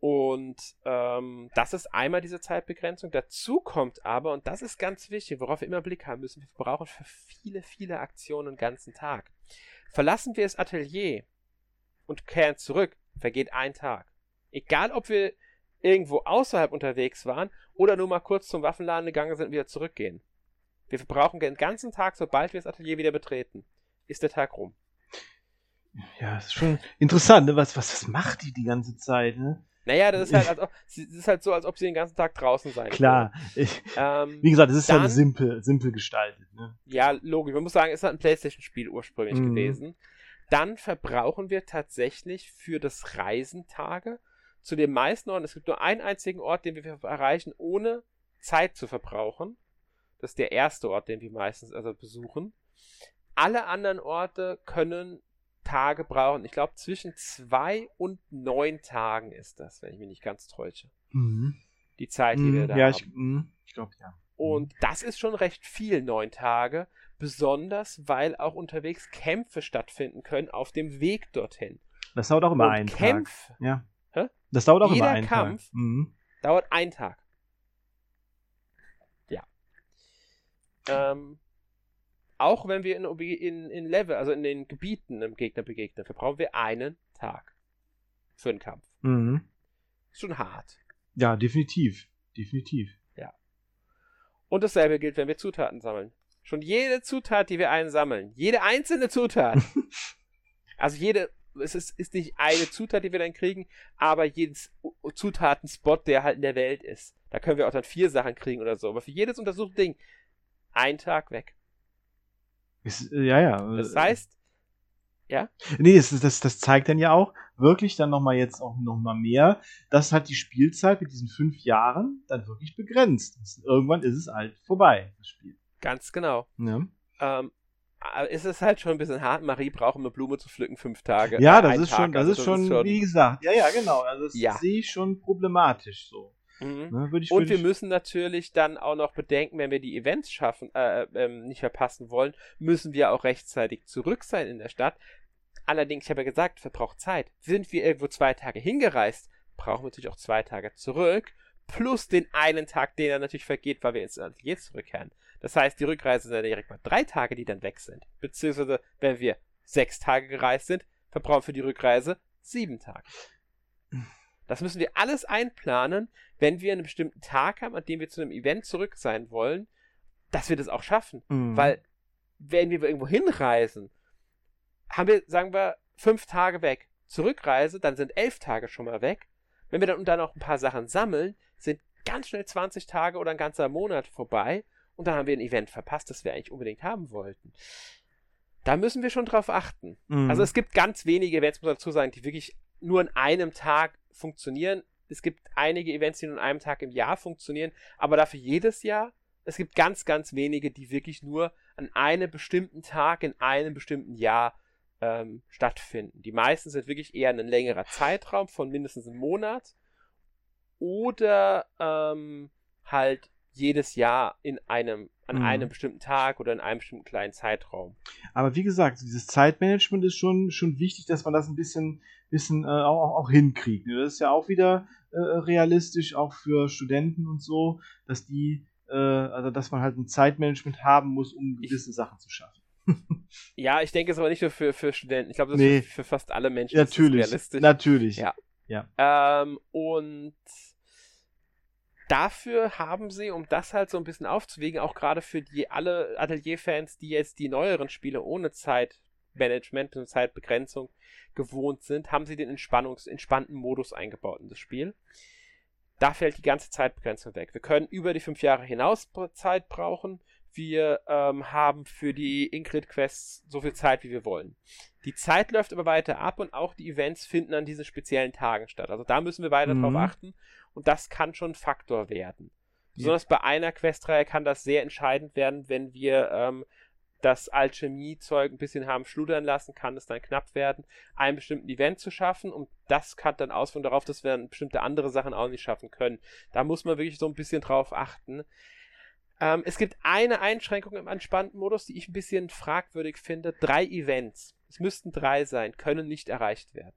Und ähm, das ist einmal diese Zeitbegrenzung. Dazu kommt aber, und das ist ganz wichtig, worauf wir immer Blick haben müssen, wir brauchen für viele, viele Aktionen einen ganzen Tag. Verlassen wir das Atelier und kehren zurück, vergeht ein Tag. Egal, ob wir irgendwo außerhalb unterwegs waren oder nur mal kurz zum Waffenladen gegangen sind und wieder zurückgehen. Wir verbrauchen den ganzen Tag, sobald wir das Atelier wieder betreten, ist der Tag rum. Ja, ist schon interessant, ne? Was, was, was macht die die ganze Zeit, ne? Naja, das ist halt, als ob, das ist halt so, als ob sie den ganzen Tag draußen sein Klar. Ich, ähm, wie gesagt, es ist dann, halt simpel, simpel gestaltet. Ne? Ja, logisch. Man muss sagen, es ist halt ein Playstation-Spiel ursprünglich mhm. gewesen. Dann verbrauchen wir tatsächlich für das Reisen Tage. Zu den meisten Orten, es gibt nur einen einzigen Ort, den wir erreichen, ohne Zeit zu verbrauchen. Das ist der erste Ort, den wir meistens also besuchen. Alle anderen Orte können Tage brauchen. Ich glaube, zwischen zwei und neun Tagen ist das, wenn ich mich nicht ganz täusche. Mhm. Die Zeit, die mhm. wir da ja, haben. Ich, mhm. ich glaube, ja. Und das ist schon recht viel, neun Tage. Besonders, weil auch unterwegs Kämpfe stattfinden können auf dem Weg dorthin. Das dauert auch immer und einen Kämpfe, Tag. Ja. Das dauert auch Jeder immer einen Kampf Tag. Mhm. dauert einen Tag. Ja. Ähm, auch wenn wir in, in, in Level, also in den Gebieten im Gegner begegnen, verbrauchen wir einen Tag für einen Kampf. Mhm. Ist schon hart. Ja, definitiv. Definitiv. Und dasselbe gilt, wenn wir Zutaten sammeln. Schon jede Zutat, die wir einsammeln, jede einzelne Zutat, also jede, es ist, ist nicht eine Zutat, die wir dann kriegen, aber jedes Zutatenspot, der halt in der Welt ist. Da können wir auch dann vier Sachen kriegen oder so. Aber für jedes untersuchte Ding ein Tag weg. Ist, äh, ja, ja. Das heißt, Nee, das, das, das zeigt dann ja auch wirklich dann nochmal jetzt auch nochmal mehr, dass halt die Spielzeit mit diesen fünf Jahren dann wirklich begrenzt ist. Irgendwann ist es halt vorbei, das Spiel. ganz genau. Ja, Ähm, aber es ist halt schon ein bisschen hart. Marie braucht, um eine Blume zu pflücken, fünf Tage. ja äh, das, ist Tag. schon, das, Also ist schon, wie gesagt, ja, ja, genau. Also das Ja. sehe ich schon problematisch so. Mhm. Ne, würde ich, Und wir ich, müssen natürlich dann auch noch bedenken, wenn wir die Events schaffen, äh, ähm, nicht verpassen wollen, müssen wir auch rechtzeitig zurück sein in der Stadt. Allerdings, ich habe ja gesagt, verbraucht Zeit. Sind wir irgendwo zwei Tage hingereist, brauchen wir natürlich auch zwei Tage zurück, plus den einen Tag, den dann natürlich vergeht, weil wir ins Atelier zurückkehren. Das heißt, die Rückreise sind dann direkt mal drei Tage, die dann weg sind. Beziehungsweise, wenn wir sechs Tage gereist sind, verbrauchen wir für die Rückreise sieben Tage. Das müssen wir alles einplanen, wenn wir einen bestimmten Tag haben, an dem wir zu einem Event zurück sein wollen, dass wir das auch schaffen. Mhm. Weil, wenn wir irgendwo hinreisen, haben wir, sagen wir, fünf Tage weg. Zurückreise, dann sind elf Tage schon mal weg. Wenn wir dann, dann noch ein paar Sachen sammeln, sind ganz schnell 20 Tage oder ein ganzer Monat vorbei und dann haben wir ein Event verpasst, das wir eigentlich unbedingt haben wollten. Da müssen wir schon drauf achten. Mhm. Also es gibt ganz wenige Events, muss man dazu sagen, die wirklich nur an einem Tag funktionieren. Es gibt einige Events, die nur an einem Tag im Jahr funktionieren, aber dafür jedes Jahr. Es gibt ganz, ganz wenige, die wirklich nur an einem bestimmten Tag in einem bestimmten Jahr ähm, stattfinden. Die meisten sind wirklich eher ein längerer Zeitraum von mindestens einem Monat oder ähm, halt jedes Jahr in einem, an Mhm. einem bestimmten Tag oder in einem bestimmten kleinen Zeitraum. Aber wie gesagt, dieses Zeitmanagement ist schon, schon wichtig, dass man das ein bisschen, bisschen äh, auch, auch hinkriegt. ne? Das ist ja auch wieder äh, realistisch, auch für Studenten und so, dass die, äh, also dass man halt ein Zeitmanagement haben muss, um Ich- gewisse Sachen zu schaffen. Ja, ich denke es aber nicht nur für, für Studenten. Ich glaube, das Nee. ist für, für fast alle Menschen natürlich, realistisch. natürlich. Ja. Ähm, und dafür haben sie, um das halt so ein bisschen aufzuwiegen, auch gerade für die alle Atelier-Fans, die jetzt die neueren Spiele ohne Zeitmanagement und Zeitbegrenzung gewohnt sind, haben sie den Entspannungs entspannten Modus eingebaut in das Spiel. Da fällt die ganze Zeitbegrenzung weg. Wir können über die fünf Jahre hinaus Zeit brauchen. Wir ähm, haben für die Ingrid-Quests so viel Zeit, wie wir wollen. Die Zeit läuft aber weiter ab und auch die Events finden an diesen speziellen Tagen statt. Also da müssen wir weiter Mhm. drauf achten und das kann schon ein Faktor werden. Ja. Besonders bei einer Questreihe kann das sehr entscheidend werden, wenn wir ähm, das Alchemie-Zeug ein bisschen haben schludern lassen, kann es dann knapp werden, einen bestimmten Event zu schaffen und das kann dann Auswirkungen darauf, dass wir dann bestimmte andere Sachen auch nicht schaffen können. Da muss man wirklich so ein bisschen drauf achten. Ähm, es gibt eine Einschränkung im entspannten Modus, die ich ein bisschen fragwürdig finde. Drei Events, es müssten drei sein, können nicht erreicht werden.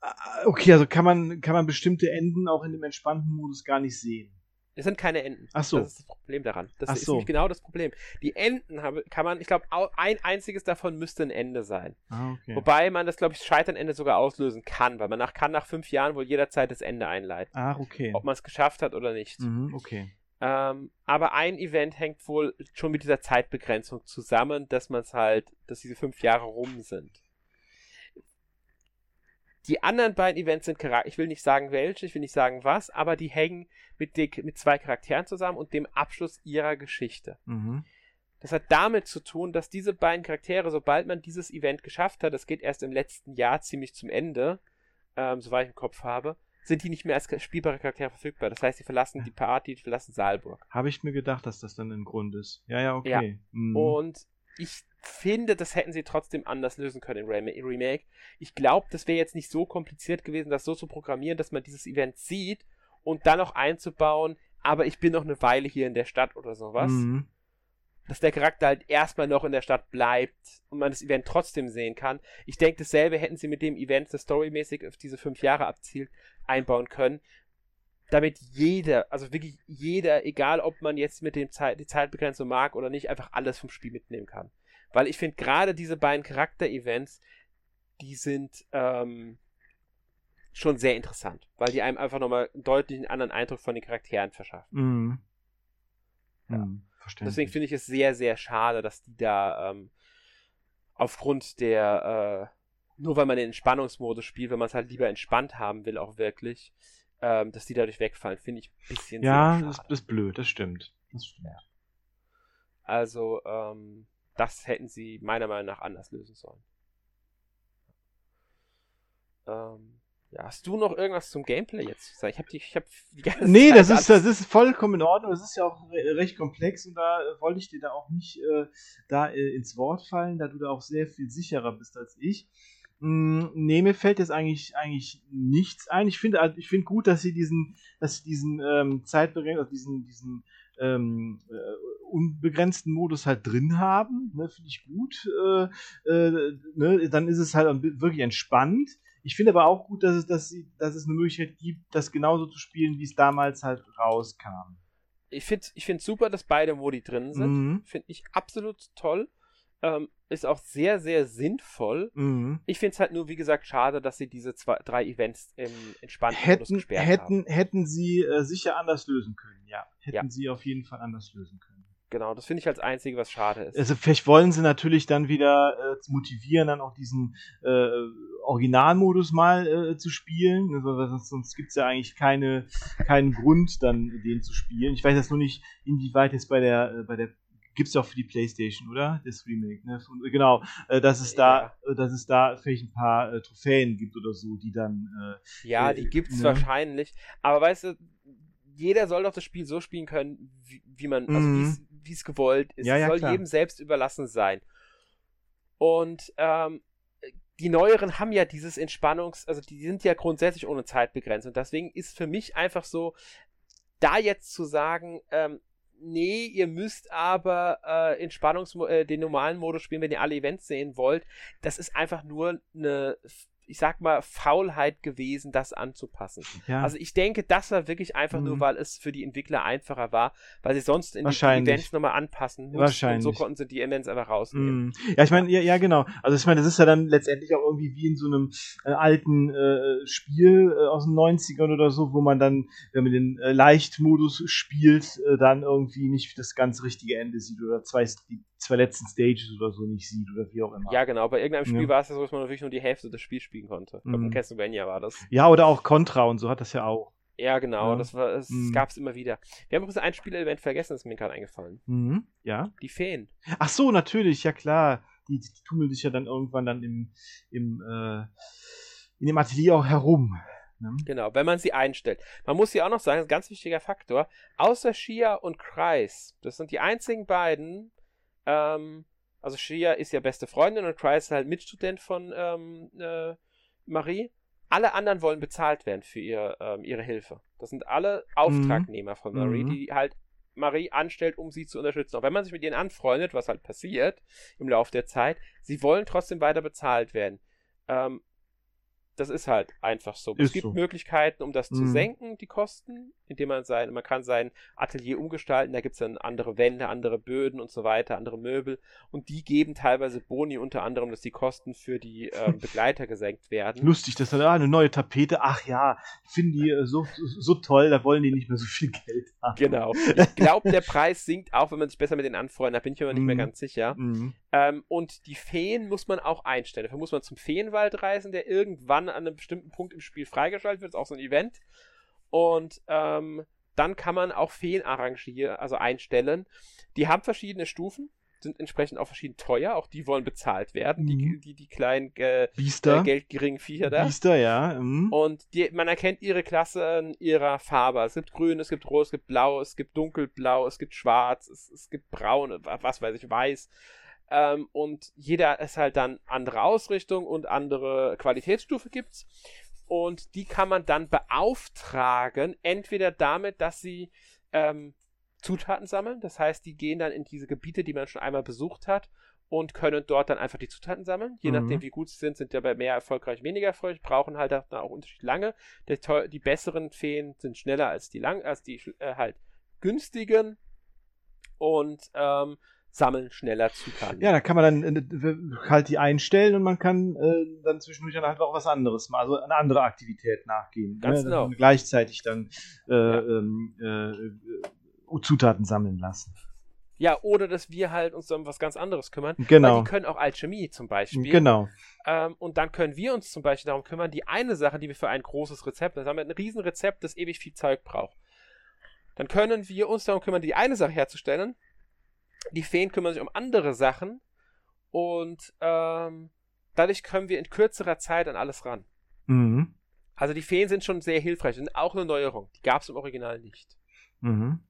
Ah, Okay, also kann man, kann man bestimmte Enden auch in dem entspannten Modus gar nicht sehen. Es sind keine Enden. Ach so. Das ist das Problem daran. Das Ach ist so. nämlich genau das Problem. Die Enden habe, kann man, ich glaube, ein einziges davon müsste ein Ende sein. Ah, okay. Wobei man das, glaube ich, Scheiternende sogar auslösen kann, weil man nach, kann nach fünf Jahren wohl jederzeit das Ende einleiten. Ach, okay. Ob man es geschafft hat oder nicht. Mhm, okay. Ähm, aber ein Event hängt wohl schon mit dieser Zeitbegrenzung zusammen, dass man es halt, dass diese fünf Jahre rum sind. Die anderen beiden Events sind Charakter. Ich will nicht sagen welche, ich will nicht sagen was, aber die hängen mit, den, mit zwei Charakteren zusammen und dem Abschluss ihrer Geschichte. Mhm. Das hat damit zu tun, dass diese beiden Charaktere, sobald man dieses Event geschafft hat, das geht erst im letzten Jahr ziemlich zum Ende, ähm, soweit ich im Kopf habe, sind die nicht mehr als spielbare Charaktere verfügbar. Das heißt, die verlassen die Party, die verlassen Saalburg. Habe ich mir gedacht, dass das dann ein Grund ist. Ja, ja, okay. Ja. Mhm. Und ich finde, das hätten sie trotzdem anders lösen können im Rem- Remake. Ich glaube, das wäre jetzt nicht so kompliziert gewesen, das so zu programmieren, dass man dieses Event sieht und dann noch einzubauen, aber ich bin noch eine Weile hier in der Stadt oder sowas. Mhm. dass der Charakter halt erstmal noch in der Stadt bleibt und man das Event trotzdem sehen kann. Ich denke, dasselbe hätten sie mit dem Event, das storymäßig auf diese fünf Jahre abzielt, einbauen können. Damit jeder, also wirklich jeder, egal ob man jetzt mit dem Zeit, die Zeitbegrenzung mag oder nicht, einfach alles vom Spiel mitnehmen kann. Weil ich finde gerade diese beiden Charakter-Events, die sind ähm, schon sehr interessant, weil die einem einfach nochmal einen deutlichen anderen Eindruck von den Charakteren verschaffen. Mhm. Ja. Mhm, Deswegen finde ich es sehr, sehr schade, dass die da ähm, aufgrund der, äh, nur weil man den Entspannungsmodus spielt, wenn man es halt lieber entspannt haben will, auch wirklich, ähm, dass die dadurch wegfallen, finde ich ein bisschen Ja, das, ist blöd, das stimmt. Das stimmt. Ja. Also, ähm, das hätten sie meiner Meinung nach anders lösen sollen. Ähm, ja, hast du noch irgendwas zum Gameplay jetzt zu sagen? Ich habe die, ich hab die ganze Nee, Zeit das ist, das ist vollkommen in Ordnung. Das ist ja auch re recht komplex und da äh, wollte ich dir da auch nicht äh, da äh, ins Wort fallen, da du da auch sehr viel sicherer bist als ich. Mm, nee, mir fällt jetzt eigentlich, eigentlich nichts ein. Ich finde ich find gut, dass sie diesen, dass sie diesen ähm, Zeitbegrenzung, also diesen, diesen ähm, äh, unbegrenzten Modus halt drin haben. Ne, finde ich gut. Äh, äh, ne, dann ist es halt wirklich entspannt. Ich finde aber auch gut, dass es, dass, sie, dass es eine Möglichkeit gibt, das genauso zu spielen, wie es damals halt rauskam. Ich finde ich find super, dass beide Modi drin sind. Mhm. Finde ich absolut toll. Ähm, ist auch sehr, sehr sinnvoll. Mhm. Ich finde es halt nur, wie gesagt, schade, dass sie diese zwei, drei Events im entspannten hätten, Modus gesperrt hätten, haben. Hätten sie äh, sicher anders lösen können, ja. Hätten ja. sie auf jeden Fall anders lösen können. Genau, das finde ich als Einzige, was schade ist. Also vielleicht wollen sie natürlich dann wieder äh, motivieren, dann auch diesen äh, Originalmodus mal äh, zu spielen. Also, sonst, sonst gibt es ja eigentlich keine, keinen Grund, dann den zu spielen. Ich weiß jetzt nur nicht, inwieweit es bei der, äh, bei der gibt es auch für die Playstation, oder? Das Remake, ne? Und, genau, äh, dass es da, ja. Äh, dass es da vielleicht ein paar äh, Trophäen gibt oder so, die dann. Äh, ja, die gibt es ne? wahrscheinlich. Aber weißt du, jeder soll doch das Spiel so spielen können, wie, wie man, also mhm. wie es gewollt ist. Ja, ja, es soll klar. jedem selbst überlassen sein. Und ähm, die neueren haben ja dieses Entspannungs-, also die sind ja grundsätzlich ohne Zeitbegrenzung. Deswegen ist für mich einfach so, da jetzt zu sagen, ähm, nee, ihr müsst aber äh, Entspannungs äh, den normalen Modus spielen, wenn ihr alle Events sehen wollt, das ist einfach nur eine ich sag mal, Faulheit gewesen, das anzupassen. Ja. Also ich denke, das war wirklich einfach mhm. nur, weil es für die Entwickler einfacher war, weil sie sonst in die Events nochmal anpassen mussten. Wahrscheinlich. Und so konnten sie die Events einfach rausnehmen. Mhm. Ja, ich meine, ja, ja, genau. Also ich meine, das ist ja dann letztendlich auch irgendwie wie in so einem äh, alten äh, Spiel äh, aus den 90ern oder so, wo man dann, wenn man den äh, Leichtmodus spielt, äh, dann irgendwie nicht das ganz richtige Ende sieht oder zwei, die zwei letzten Stages oder so nicht sieht oder wie auch immer. Ja, genau. Bei irgendeinem Spiel ja. war es ja so, dass man wirklich nur die Hälfte des Spiels spielen konnte. Ich glaube, mhm. in Castlevania war das. Ja, oder auch Contra und so hat das ja auch. Ja, genau. Ja. Das, war, das mhm. gab es immer wieder. Wir haben übrigens ein Spielelement vergessen, das ist mir gerade eingefallen. Mhm. Ja. Die Feen. Ach so, natürlich, ja klar. Die, die tummeln sich ja dann irgendwann dann im, im, äh, in dem Atelier auch herum. Ne? Genau, wenn man sie einstellt. Man muss hier auch noch sagen, ein ganz wichtiger Faktor, außer Shia und Kreis, das sind die einzigen beiden, ähm, also Shia ist ja beste Freundin und Cry ist halt Mitstudent von ähm, äh, Marie. Alle anderen wollen bezahlt werden für ihr, ähm, ihre Hilfe. Das sind alle Auftragnehmer mhm. von Marie, mhm. die halt Marie anstellt, um sie zu unterstützen. Auch wenn man sich mit ihnen anfreundet, was halt passiert im Laufe der Zeit, sie wollen trotzdem weiter bezahlt werden. Ähm, das ist halt einfach so. Ist es gibt so. Möglichkeiten, um das mhm. zu senken, die Kosten, indem man sein, man kann sein Atelier umgestalten, da gibt es dann andere Wände, andere Böden und so weiter, andere Möbel und die geben teilweise Boni, unter anderem, dass die Kosten für die ähm, Begleiter gesenkt werden. Lustig, das ist ah, eine neue Tapete, ach ja, finden die äh, so, so toll, da wollen die nicht mehr so viel Geld haben. Genau. Ich glaube, der Preis sinkt auch, wenn man sich besser mit denen anfreundet, da bin ich mir nicht mehr mhm. ganz sicher. Mhm. Ähm, und die Feen muss man auch einstellen. Dafür muss man zum Feenwald reisen, der irgendwann an einem bestimmten Punkt im Spiel freigeschaltet wird. Ist auch so ein Event. Und ähm, dann kann man auch Feen arrangieren, also einstellen. Die haben verschiedene Stufen, sind entsprechend auch verschieden teuer. Auch die wollen bezahlt werden, mhm. die, die, die kleinen äh, Biester. Äh, geldgeringen Viecher da. Biester, ja. Mhm. Und die, man erkennt ihre Klasse in ihrer Farbe. Es gibt grün, es gibt rot, es gibt blau, es gibt dunkelblau, es gibt schwarz, es, es gibt braun, was weiß ich, weiß. Ähm, und jeder ist halt dann andere Ausrichtung und andere Qualitätsstufe gibt's. Und die kann man dann beauftragen, entweder damit, dass sie ähm, Zutaten sammeln. Das heißt, die gehen dann in diese Gebiete, die man schon einmal besucht hat und können dort dann einfach die Zutaten sammeln. Je mhm. nachdem, wie gut sie sind, sind dabei mehr erfolgreich, weniger erfolgreich, brauchen halt dann auch unterschiedlich lange. Die, die, besseren Feen sind schneller als die lang, als die äh, halt günstigen und ähm, sammeln schneller Zutaten. Ja, da kann man dann äh, halt die einstellen und man kann äh, dann zwischendurch dann halt auch was anderes mal, also eine andere Aktivität nachgehen. Ganz ne? genau. Gleichzeitig dann äh, ja. ähm, äh, Zutaten sammeln lassen. Ja, oder dass wir halt uns um was ganz anderes kümmern. Genau. Weil die können auch Alchemie zum Beispiel. Genau. Ähm, und dann können wir uns zum Beispiel darum kümmern, die eine Sache, die wir für ein großes Rezept, das haben wir ein Riesenrezept, das ewig viel Zeug braucht. Dann können wir uns darum kümmern, die eine Sache herzustellen. Die Feen kümmern sich um andere Sachen. Und ähm, dadurch können wir in kürzerer Zeit an alles ran. Mhm. Also die Feen sind schon sehr hilfreich, sind auch eine Neuerung. Die gab es im Original nicht. Mhm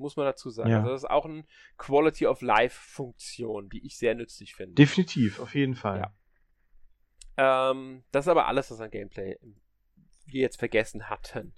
muss man dazu sagen. Ja. Also das ist auch eine Quality of Life Funktion, die ich sehr nützlich finde. Definitiv, auf jeden Fall. Ja. Ähm, das ist aber alles, was an Gameplay wir jetzt vergessen hatten.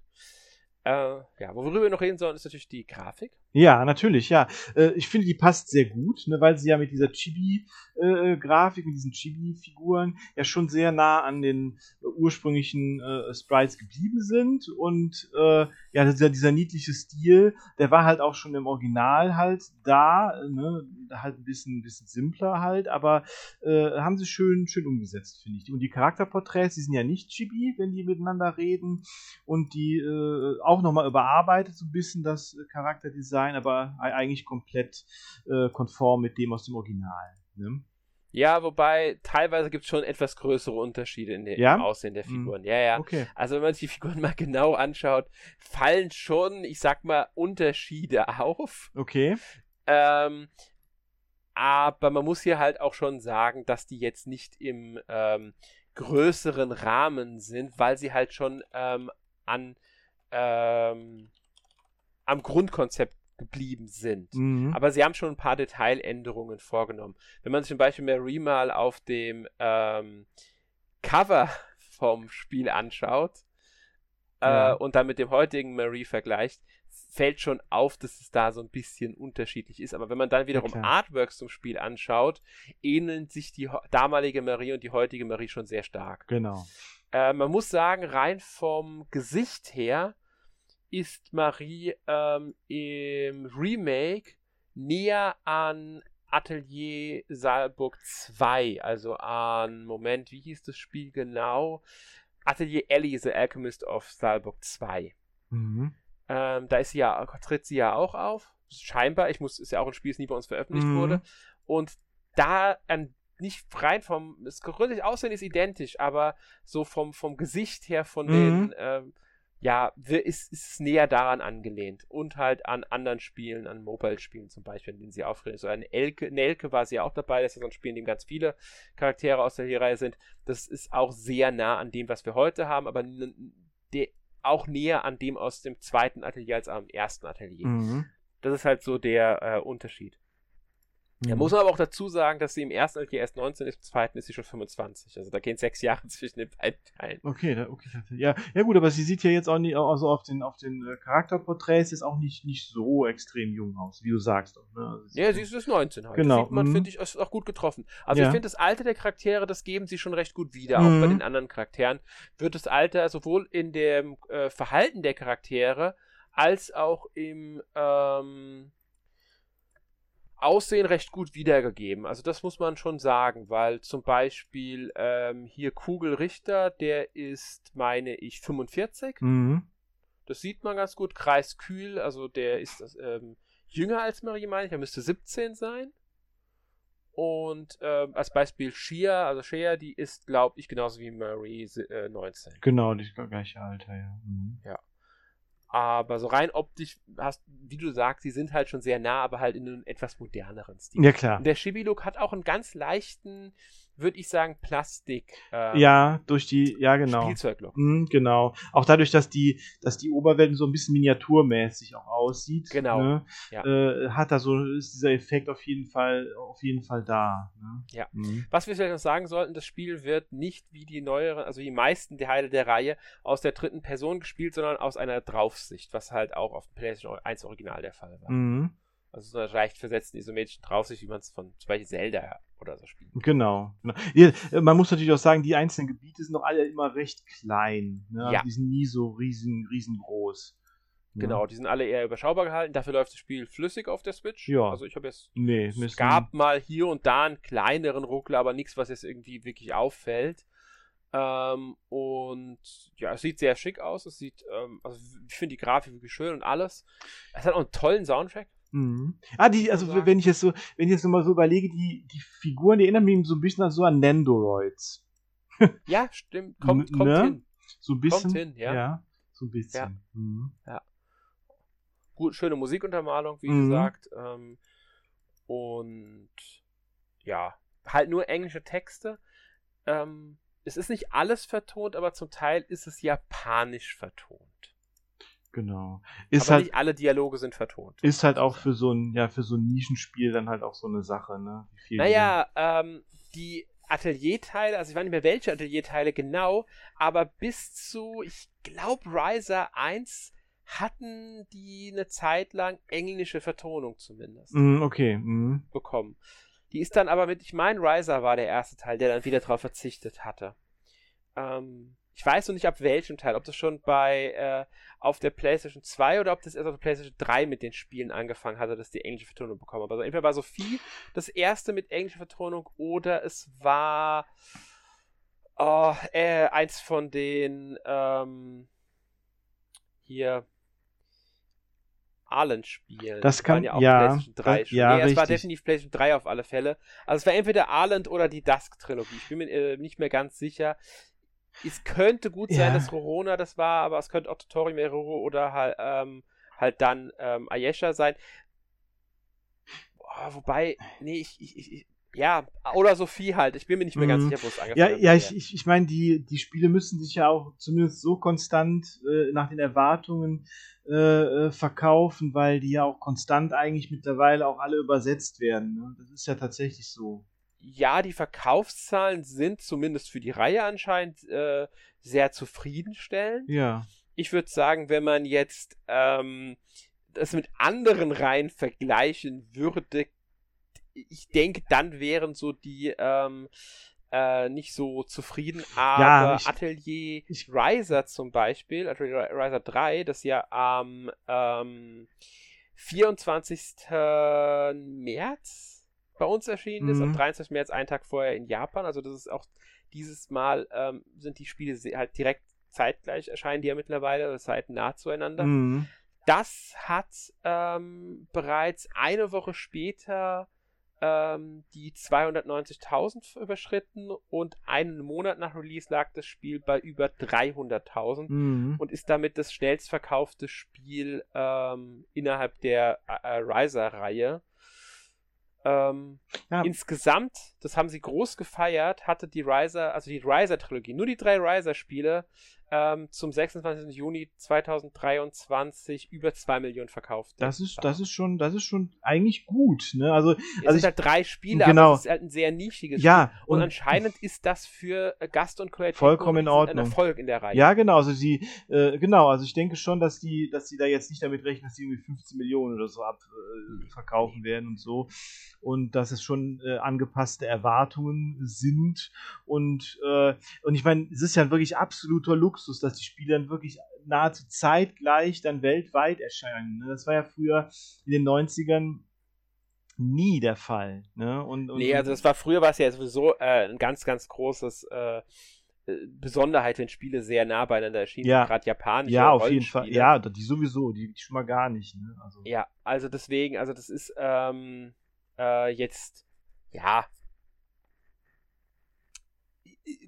Äh, ja, worüber wir noch reden sollen, ist natürlich die Grafik. Ja, natürlich, ja. Äh, ich finde, die passt sehr gut, ne, weil sie ja mit dieser Chibi-Grafik, äh, mit diesen Chibi-Figuren ja schon sehr nah an den äh, ursprünglichen äh, Sprites geblieben sind. Und äh, ja, dieser, dieser niedliche Stil, der war halt auch schon im Original halt da, ne, halt ein bisschen, ein bisschen simpler halt, aber äh, haben sie schön, schön umgesetzt, finde ich. Und die Charakterporträts, die sind ja nicht Chibi, wenn die miteinander reden. Und die äh, auch nochmal überarbeitet, so ein bisschen das Charakterdesign sein, aber eigentlich komplett äh, konform mit dem aus dem Original. Ne? Ja, wobei teilweise gibt es schon etwas größere Unterschiede in der, ja? im Aussehen der hm. Figuren. Ja, ja. Okay. Also wenn man sich die Figuren mal genau anschaut, fallen schon, ich sag mal, Unterschiede auf. Okay. Ähm, aber man muss hier halt auch schon sagen, dass die jetzt nicht im ähm, größeren Rahmen sind, weil sie halt schon ähm, an ähm, am Grundkonzept geblieben sind. Mhm. Aber sie haben schon ein paar Detailänderungen vorgenommen. Wenn man sich zum Beispiel Marie mal auf dem ähm, Cover vom Spiel anschaut äh, ja. und dann mit dem heutigen Marie vergleicht, fällt schon auf, dass es da so ein bisschen unterschiedlich ist. Aber wenn man dann wiederum ja, Artworks zum Spiel anschaut, ähneln sich die damalige Marie und die heutige Marie schon sehr stark. Genau. Äh, man muss sagen, rein vom Gesicht her ist Marie ähm, im Remake näher an Atelier Saalburg 2, also an, Moment, wie hieß das Spiel genau? Atelier Ellie, The Alchemist of Saalburg 2. Mhm. Ähm, da ist sie ja, tritt sie ja auch auf. Scheinbar, ich muss, ist ja auch ein Spiel, das nie bei uns veröffentlicht mhm. wurde. Und da an nicht rein vom, das gründlich Aussehen ist identisch, aber so vom, vom Gesicht her, von mhm. den, ähm, ja, ist, ist näher daran angelehnt. Und halt an anderen Spielen, an Mobile-Spielen zum Beispiel, in denen sie auftreten. So ein Elke, Nelke war sie auch dabei, das ist so ein Spiel, in dem ganz viele Charaktere aus der Reihe sind. Das ist auch sehr nah an dem, was wir heute haben, aber auch näher an dem aus dem zweiten Atelier als am ersten Atelier. Mhm. Das ist halt so der äh, Unterschied. Da mhm. muss man aber auch dazu sagen, dass sie im ersten Atelier erst 19 ist, im zweiten ist sie schon 25. Also da gehen sechs Jahre zwischen den beiden Teilen. Okay, da, okay. Ja, ja gut, aber sie sieht ja jetzt auch nicht, also auf den, auf den äh, Charakterporträts ist auch nicht, nicht so extrem jung aus, wie du sagst. Ne? Also ja, sie ist bis 19 halt. Genau. Das sieht man, mhm. finde ich, ist auch gut getroffen. Also ja. ich finde, das Alter der Charaktere, das geben sie schon recht gut wieder, mhm. auch bei den anderen Charakteren. Wird das Alter sowohl in dem äh, Verhalten der Charaktere als auch im, ähm, Aussehen recht gut wiedergegeben. Also das muss man schon sagen, weil zum Beispiel ähm, hier Kugelrichter, der ist, meine ich, 45. Mhm. Das sieht man ganz gut. Kreis Kühl, also der ist ähm, jünger als Marie, meine ich, er müsste 17 sein. Und ähm, als Beispiel Shia, also Shia, die ist, glaube ich, genauso wie Marie äh, 19. Genau, die gleiche Alter, ja. Mhm. Ja. Aber so rein optisch hast, wie du sagst, die sind halt schon sehr nah, aber halt in einem etwas moderneren Stil. Ja, klar. Und der Chibi-Look hat auch einen ganz leichten würde ich sagen, Plastik. Ähm, ja, durch die, ja genau. Spielzeuglook. Mhm, genau. Auch dadurch, dass die, dass die Oberwelt so ein bisschen miniaturmäßig auch aussieht. Genau. Ne, ja. äh, hat da so, ist dieser Effekt auf jeden Fall, auf jeden Fall da. Ne? Ja. Mhm. Was wir vielleicht noch sagen sollten, das Spiel wird nicht wie die neueren, also die meisten Teile der Reihe aus der dritten Person gespielt, sondern aus einer Draufsicht, was halt auch auf dem PlayStation 1 Original der Fall war. Mhm. Also so eine leicht versetzten isometrischen Draufsicht, wie man es von zum Beispiel Zelda oder so spielt. Genau. genau. Ja, man muss natürlich auch sagen, die einzelnen Gebiete sind doch alle immer recht klein. Ne? Also ja. Die sind nie so riesen, riesengroß. Ne? Genau, die sind alle eher überschaubar gehalten. Dafür läuft das Spiel flüssig auf der Switch. Ja. Also ich habe jetzt. Nee, es gab mal hier und da einen kleineren Ruckler, aber nichts, was jetzt irgendwie wirklich auffällt. Ähm, und ja, es sieht sehr schick aus. Es sieht, ähm, also ich finde die Grafik wirklich schön und alles. Es hat auch einen tollen Soundtrack. Mhm. Ah, die, also wenn ich jetzt so, wenn ich jetzt nochmal so überlege, die, die Figuren, die erinnern mich so ein bisschen an so an Nendoroids. ja, stimmt. Kommt, kommt ne? hin. So ein bisschen. Kommt hin, ja. ja so ein bisschen. Ja. Mhm. ja. Gut, schöne Musikuntermalung, wie mhm. gesagt. Ähm, und ja, halt nur englische Texte. Ähm, es ist nicht alles vertont, aber zum Teil ist es japanisch vertont. Genau. Ist Aber halt, nicht alle Dialoge sind vertont. Ist halt auch für so ein, ja, für so ein Nischenspiel dann halt auch so eine Sache, ne? naja, ähm, die Atelierteile, also ich weiß nicht mehr welche Atelierteile genau, aber bis zu, ich glaube, Riser 1 hatten die eine Zeit lang englische Vertonung zumindest. Mm, okay. Mm. Bekommen. Die ist dann aber mit, ich meine, Riser war der erste Teil, der dann wieder darauf verzichtet hatte. Ähm, ich weiß noch nicht ab welchem Teil, ob das schon bei äh, auf der PlayStation 2 oder ob das erst auf der PlayStation 3 mit den Spielen angefangen hatte, dass die englische Vertonung bekommen haben. Also entweder war Sophie das erste mit englischer Vertonung oder es war oh, äh, eins von den ähm, hier Arland-Spielen. Das kann ja auch ja, PlayStation 3 das, ja, nee, es war definitiv PlayStation 3 auf alle Fälle. Also es war entweder Arland oder die Dusk-Trilogie. Ich bin mir äh, nicht mehr ganz sicher. Es könnte gut sein, ja. dass Rorona das war, aber es könnte auch Totori Meroro oder halt, ähm, halt dann ähm, Ayesha sein. Boah, wobei, nee, ich, ich, ich, ja, oder Sophie halt. Ich bin mir nicht mehr ganz mhm. sicher, wo es angefangen hat. Ja, ja, ich, ich, ich meine, die, die Spiele müssen sich ja auch zumindest so konstant äh, nach den Erwartungen äh, äh, verkaufen, weil die ja auch konstant eigentlich mittlerweile auch alle übersetzt werden. Ne? Das ist ja tatsächlich so ja, die Verkaufszahlen sind zumindest für die Reihe anscheinend äh, sehr zufriedenstellend. Ja. Ich würde sagen, wenn man jetzt ähm, das mit anderen Reihen vergleichen würde, ich denke, dann wären so die ähm, äh, nicht so zufrieden, aber ja, ich, Atelier ich, Riser zum Beispiel, Atelier Riser 3, das ja am ähm, 24. März bei uns erschienen ist, am 23. Mhm. März, einen Tag vorher in Japan. Also das ist auch dieses Mal ähm, sind die Spiele halt direkt zeitgleich erscheinen die ja mittlerweile, oder zeitnah zueinander. Mhm. Das hat ähm, bereits eine Woche später ähm, die 290.000 überschritten und einen Monat nach Release lag das Spiel bei über 300.000 mhm. und ist damit das schnellst verkaufte Spiel ähm, innerhalb der äh, Riser-Reihe. Ähm, ja. Insgesamt, das haben sie groß gefeiert, hatte die Riser, also die Riser-Trilogie, nur die drei Riser-Spiele, ähm, zum 26. Juni 2023 über 2 Millionen verkauft. Das ist, das ist schon, das ist schon eigentlich gut, ne? Also, es also sind halt drei Spiele, genau. aber es ist halt ein sehr nischiges ja, Spiel. Und, und anscheinend ist das für Gast und Creative vollkommen in Ordnung. ein Erfolg in der Reihe. Ja, genau, also sie, äh, genau, also ich denke schon, dass die, dass sie da jetzt nicht damit rechnen, dass die irgendwie 15 Millionen oder so abverkaufen äh, werden und so. Und dass es schon äh, angepasste Erwartungen sind. Und, äh, und ich meine, es ist ja wirklich absoluter Luxus Luxus, dass die Spiele dann wirklich nahezu zeitgleich dann weltweit erscheinen. Ne? Das war ja früher in den 90ern nie der Fall. Ne? Und, und, nee, also das war früher war es ja sowieso äh, ein ganz, ganz großes äh, äh Besonderheit, wenn Spiele sehr nah beieinander erschienen, ja. gerade japanische Ja, auf jeden Fall. Ja, die sowieso, die, die schon mal gar nicht. Ne? Also. Ja, also deswegen, also das ist ähm, äh, jetzt, ja,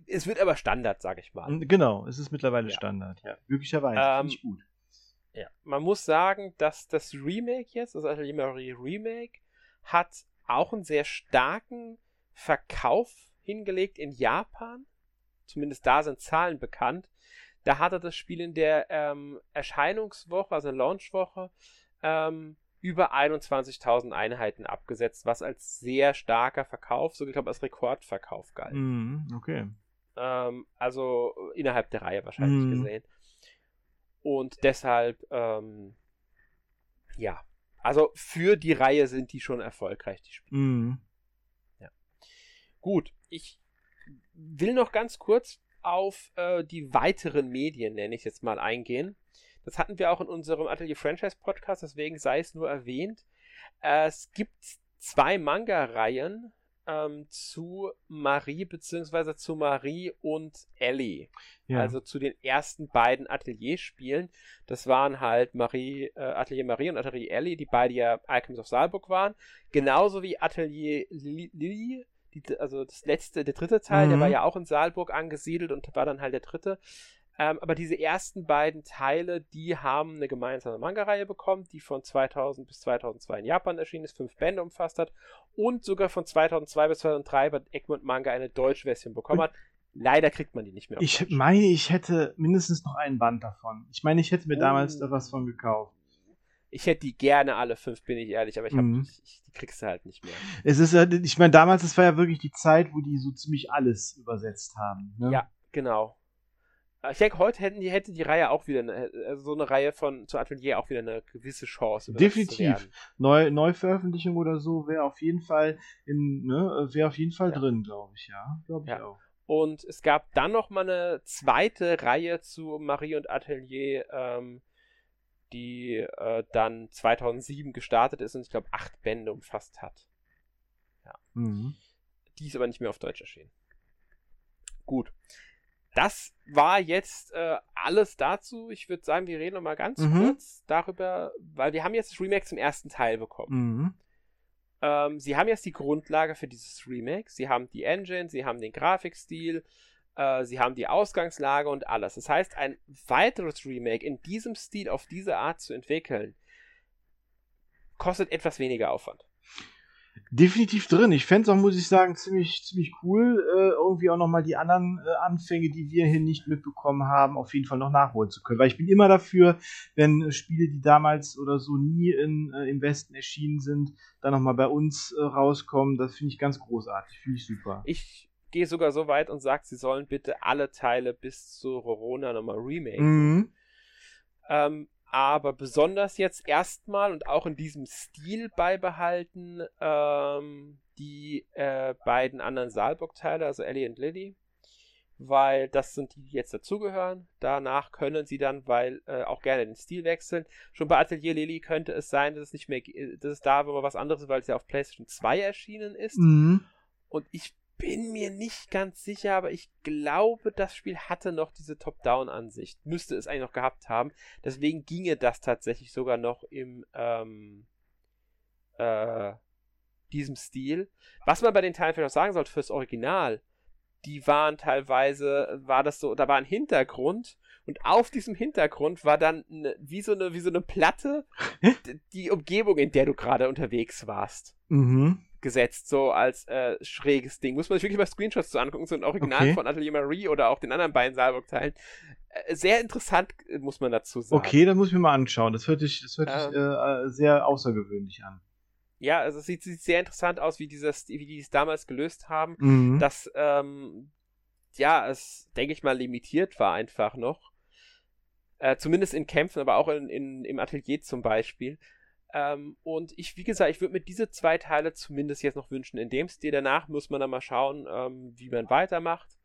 es wird aber Standard, sag ich mal. Genau, es ist mittlerweile ja. Standard. Ja, möglicherweise. Ähm, Finde ich gut. Ja, man muss sagen, dass das Remake jetzt, das Atelier Marie Remake, hat auch einen sehr starken Verkauf hingelegt in Japan. Zumindest da sind Zahlen bekannt. Da hat er das Spiel in der ähm, Erscheinungswoche, also Launchwoche, ähm, über 21.000 Einheiten abgesetzt, was als sehr starker Verkauf, sogar ich glaube als Rekordverkauf galt. Mm, okay. Ähm, also innerhalb der Reihe wahrscheinlich mm. gesehen. Und deshalb, ähm, ja, also für die Reihe sind die schon erfolgreich, die Spiele. Mm. Ja. Gut, ich will noch ganz kurz auf äh, die weiteren Medien, nenne ich es jetzt mal, eingehen. Das hatten wir auch in unserem Atelier Franchise Podcast, deswegen sei es nur erwähnt. Äh, es gibt zwei Manga-Reihen ähm, zu Marie beziehungsweise zu Marie und Ellie. Ja. Also zu den ersten beiden Atelierspielen. Das waren halt Marie, äh, Atelier Marie und Atelier Ellie, die beide ja Alchemist of Saalburg waren. Genauso wie Atelier Lily, also das letzte, der dritte Teil, mhm. der war ja auch in Saalburg angesiedelt und war dann halt der dritte. Ähm, aber diese ersten beiden Teile, die haben eine gemeinsame Manga-Reihe bekommen, die von 2000 bis 2002 in Japan erschienen ist, fünf Bände umfasst hat und sogar von 2002 bis 2003 bei Egmont Manga eine deutsche Version bekommen hat. Leider kriegt man die nicht mehr. Ich Deutsch. meine, ich hätte mindestens noch einen Band davon. Ich meine, ich hätte mir oh. damals da was von gekauft. Ich hätte die gerne alle fünf, bin ich ehrlich, aber ich, hab, mhm. ich, ich, die kriegst du halt nicht mehr. Es ist, ich meine, damals, das war ja wirklich die Zeit, wo die so ziemlich alles übersetzt haben. Ne? Ja, genau. Ich denke, heute hätten die, hätte die Reihe auch wieder, eine, also so eine Reihe von zu Atelier auch wieder eine gewisse Chance. Definitiv. Neu, Neuveröffentlichung oder so wäre auf jeden Fall in, ne, wäre auf jeden Fall ja. drin, glaube ich, ja. Glaube ja. ich auch. Und es gab dann noch mal eine zweite Reihe zu Marie und Atelier, ähm, die äh, dann 2007 gestartet ist und ich glaube acht Bände umfasst hat. Ja. Mhm. Die ist aber nicht mehr auf Deutsch erschienen. Gut das war jetzt äh, alles dazu. Ich würde sagen, wir reden noch mal ganz mhm. kurz darüber, weil wir haben jetzt das Remake zum ersten Teil bekommen. Mhm. Ähm, sie haben jetzt die Grundlage für dieses Remake. Sie haben die Engine, sie haben den Grafikstil, äh, sie haben die Ausgangslage und alles. Das heißt, ein weiteres Remake in diesem Stil auf diese Art zu entwickeln, kostet etwas weniger Aufwand definitiv drin. Ich fände es auch, muss ich sagen, ziemlich, ziemlich cool, äh, irgendwie auch nochmal die anderen äh, Anfänge, die wir hier nicht mitbekommen haben, auf jeden Fall noch nachholen zu können. Weil ich bin immer dafür, wenn äh, Spiele, die damals oder so nie in, äh, im Westen erschienen sind, dann nochmal bei uns äh, rauskommen. Das finde ich ganz großartig, finde ich super. Ich gehe sogar so weit und sage, sie sollen bitte alle Teile bis zu Rorona nochmal remaken. Mhm. Ähm, aber besonders jetzt erstmal und auch in diesem Stil beibehalten ähm, die äh, beiden anderen Saalburg-Teile, also Ellie und Lily, weil das sind die, die jetzt dazugehören. Danach können sie dann, weil äh, auch gerne den Stil wechseln. Schon bei Atelier Lily könnte es sein, dass es nicht mehr, dass es da wo was anderes ist, weil es ja auf PlayStation 2 erschienen ist. Mhm. Und ich bin mir nicht ganz sicher, aber ich glaube, das Spiel hatte noch diese Top-Down-Ansicht. Müsste es eigentlich noch gehabt haben. Deswegen ginge das tatsächlich sogar noch im ähm, äh, diesem Stil. Was man bei den Teilen vielleicht auch sagen sollte fürs Original, die waren teilweise, war das so, da war ein Hintergrund und auf diesem Hintergrund war dann eine, wie so eine, wie so eine Platte, die Umgebung, in der du gerade unterwegs warst. Mhm gesetzt, so als äh, schräges Ding. Muss man sich wirklich mal Screenshots zu angucken, so ein Original okay. von Atelier Marie oder auch den anderen beiden Saalburg-Teilen. Äh, sehr interessant, äh, muss man dazu sagen. Okay, dann muss ich mir mal anschauen. Das hört sich, das hört ähm, sich äh, sehr außergewöhnlich an. Ja, also es sieht, sieht, sehr interessant aus, wie, dieses, wie die es damals gelöst haben. Mhm. Dass, ähm, ja, es, denke ich mal, limitiert war einfach noch. Äh, zumindest in Kämpfen, aber auch in, in, im Atelier zum Beispiel. Ähm, und ich, wie gesagt, ich würde mir diese zwei Teile zumindest jetzt noch wünschen. In dem Stil danach muss man dann mal schauen, ähm, wie man weitermacht.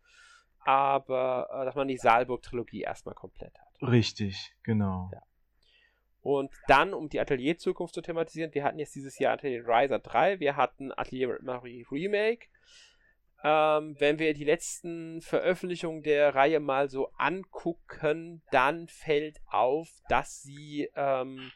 Aber äh, dass man die Saalburg-Trilogie erstmal komplett hat. Richtig, genau. Ja. Und dann, um die Atelier-Zukunft zu thematisieren, wir hatten jetzt dieses Jahr Atelier Riser 3, wir hatten Atelier Marie Remake. Ähm, wenn wir die letzten Veröffentlichungen der Reihe mal so angucken, dann fällt auf, dass sie ähm,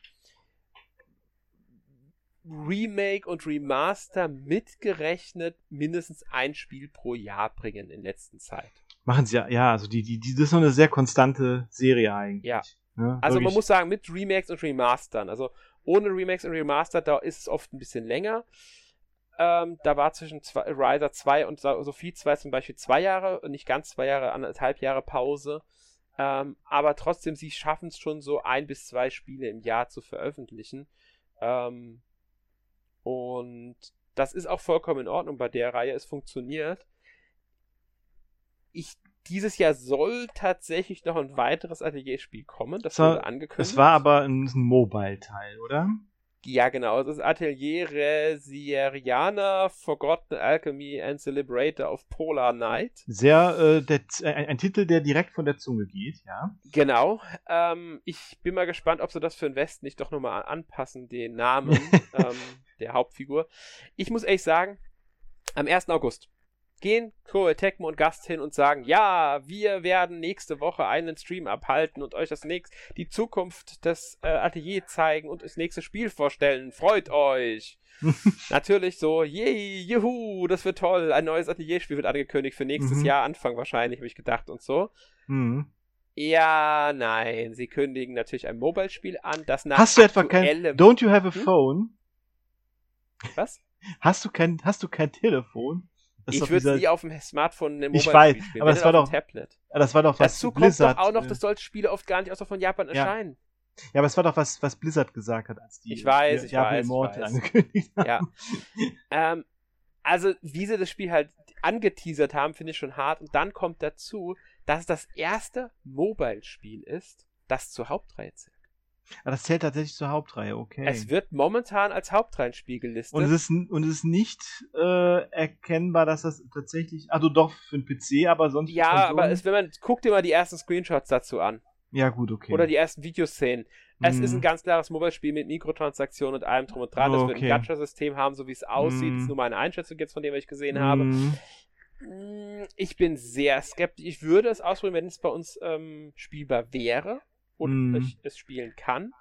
Remake und Remaster mitgerechnet mindestens ein Spiel pro Jahr bringen in letzter Zeit. Machen sie ja, ja, also die, die, die, das ist noch eine sehr konstante Serie eigentlich. Ja. Ne? Also Wirklich. man muss sagen, mit Remakes und Remastern, also ohne Remakes und Remaster, da ist es oft ein bisschen länger. Äh, Ähm, da war zwischen zwei, Riser 2 und Sophie 2 zum Beispiel zwei Jahre, nicht ganz zwei Jahre, anderthalb Jahre Pause. Ähm, aber trotzdem, sie schaffen es schon so ein bis zwei Spiele im Jahr zu veröffentlichen. Ähm, und das ist auch vollkommen in Ordnung bei der Reihe. Es funktioniert. Ich, dieses Jahr soll tatsächlich noch ein weiteres Atelierspiel kommen. Das wurde angekündigt. Es war aber ein, ein Mobile-Teil, oder? Ja, genau. Es ist Atelier Resiriana, Forgotten Alchemy and the Liberator of Polar Night. Sehr, äh, der, ein, ein, Titel, der direkt von der Zunge geht, ja. Genau. Ähm, ich bin mal gespannt, ob sie das für den Westen nicht doch nochmal anpassen, den Namen ähm, der Hauptfigur. Ich muss ehrlich sagen, am 1. August gehen Kohl, Tecmo und Gast hin und sagen, ja, wir werden nächste Woche einen Stream abhalten und euch das nächste, die Zukunft des äh, Atelier zeigen und das nächste Spiel vorstellen. Freut euch! Natürlich so, yay, juhu, das wird toll. Ein neues Atelierspiel wird angekündigt für nächstes mhm. Jahr, Anfang wahrscheinlich, habe ich gedacht und so. Mhm. Ja, nein, sie kündigen natürlich ein Mobile-Spiel an, das nach Hast du etwa kein Don't you have a hm? Was? Hast du kein hast du kein Telefon? Das ich würde nie auf dem Smartphone eine ich weiß, spielen. aber das war doch Tablet. Das war doch was Dazu Blizzard. Kommt doch auch noch, äh, dass solche Spiele oft gar nicht außer von Japan ja. erscheinen. Ja, aber es war doch was, was Blizzard gesagt hat, als die ich weiß, ich Japan weiß, Immortal ich weiß. angekündigt haben. Ja. ähm, also, wie sie das Spiel halt angeteasert haben, finde ich schon hart. Und dann kommt dazu, dass es das erste Mobile-Spiel ist, das zur Hauptreihe zählt. Ah, das zählt tatsächlich zur Hauptreihe, okay. Es wird momentan als Hauptreihenspiel gelistet. Und es ist, und es ist nicht äh, erkennbar, dass das tatsächlich. Also doch für den PC, aber sonst. Ja, aber es, wenn man. Guck dir mal die ersten Screenshots dazu an. Ja, gut, okay. Oder die ersten Videoszenen. Es mm. ist ein mhm. ganz klares Mobile-Spiel mit Mikrotransaktionen und allem drum und dran. Es okay. wird ein Gacha-System haben, so wie es aussieht. Mm. Das ist nur meine Einschätzung jetzt von dem, was ich gesehen mm. habe. Mm, ich bin sehr skeptisch. Ich würde es ausprobieren, wenn es bei uns ähm, spielbar wäre und mm. ich es spielen kann,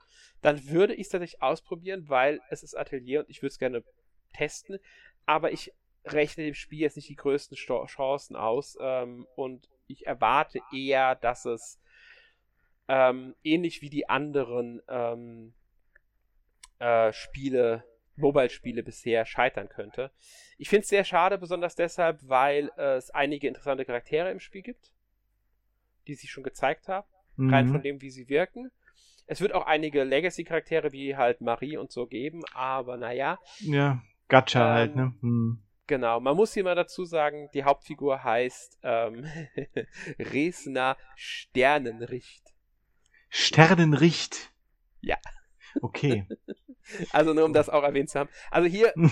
dann würde ich es tatsächlich ausprobieren, weil es ist Atelier und ich würde es gerne testen. Aber ich rechne dem Spiel jetzt nicht die größten Sto Chancen aus ähm, und ich erwarte eher, dass es ähm, ähnlich wie die anderen ähm, äh, Spiele, Mobile-Spiele bisher scheitern könnte. Ich finde es sehr schade, besonders deshalb, weil es einige interessante Charaktere im Spiel gibt, die sich schon gezeigt haben mhm. rein von dem, wie sie wirken. Es wird auch einige Legacy-Charaktere wie halt Marie und so geben, aber naja. Ja, Gacha ähm, halt, ne? Hm. Genau, man muss hier mal dazu sagen, die Hauptfigur heißt ähm, Resna Sternenricht. Sternenricht? Ja. Okay. Also nur um das auch erwähnt zu haben. Also hier, äh,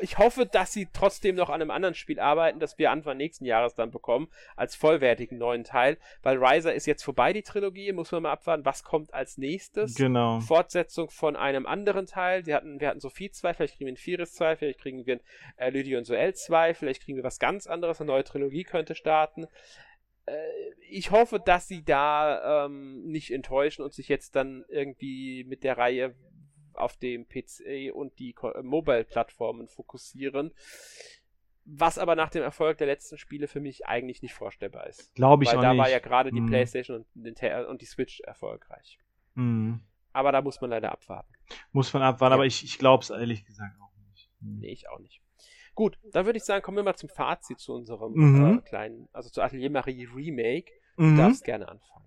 ich hoffe, dass sie trotzdem noch an einem anderen Spiel arbeiten, das wir Anfang nächsten Jahres dann bekommen, als vollwertigen neuen Teil, weil Riser ist jetzt vorbei, die Trilogie, muss man mal abwarten, was kommt als nächstes. Genau. Fortsetzung von einem anderen Teil. Wir hatten, wir hatten Sophie 2, vielleicht kriegen wir ein Firis 2, vielleicht kriegen wir ein äh, Lydia und Soel 2, vielleicht kriegen wir was ganz anderes, eine neue Trilogie könnte starten ich hoffe, dass sie da ähm, nicht enttäuschen und sich jetzt dann irgendwie mit der Reihe auf dem PC und die äh, Mobile-Plattformen fokussieren. Was aber nach dem Erfolg der letzten Spiele für mich eigentlich nicht vorstellbar ist. Glaube ich Weil auch da nicht. war ja gerade die mm. PlayStation und, und, die Switch erfolgreich. Mm. Aber da muss man leider abwarten. Muss man abwarten, ja. aber ich, ich glaube es ehrlich gesagt auch nicht. Mm. Nee, ich auch nicht. Gut, dann würde ich sagen, kommen wir mal zum Fazit zu unserem mhm. äh, kleinen, also zu Atelier Marie Remake. Du mhm. darfst gerne anfangen.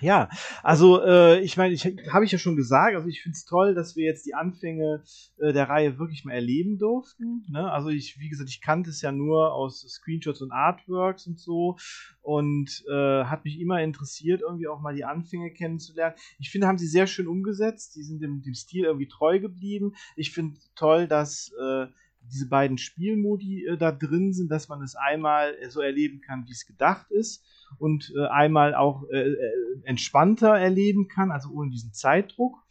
Ja, also äh, ich meine, ich habe ich ja schon gesagt, also ich finde es toll, dass wir jetzt die Anfänge äh, der Reihe wirklich mal erleben durften. Ne? Also ich, wie gesagt, ich kannte es ja nur aus Screenshots und Artworks und so und äh, hat mich immer interessiert, irgendwie auch mal die Anfänge kennenzulernen. Ich finde, haben sie sehr schön umgesetzt, die sind dem, dem Stil irgendwie treu geblieben. Ich finde toll, dass äh, diese beiden Spielmodi äh, da drin sind, dass man es einmal äh, so erleben kann, wie es gedacht ist und äh, einmal auch äh, entspannter erleben kann, also ohne diesen Zeitdruck.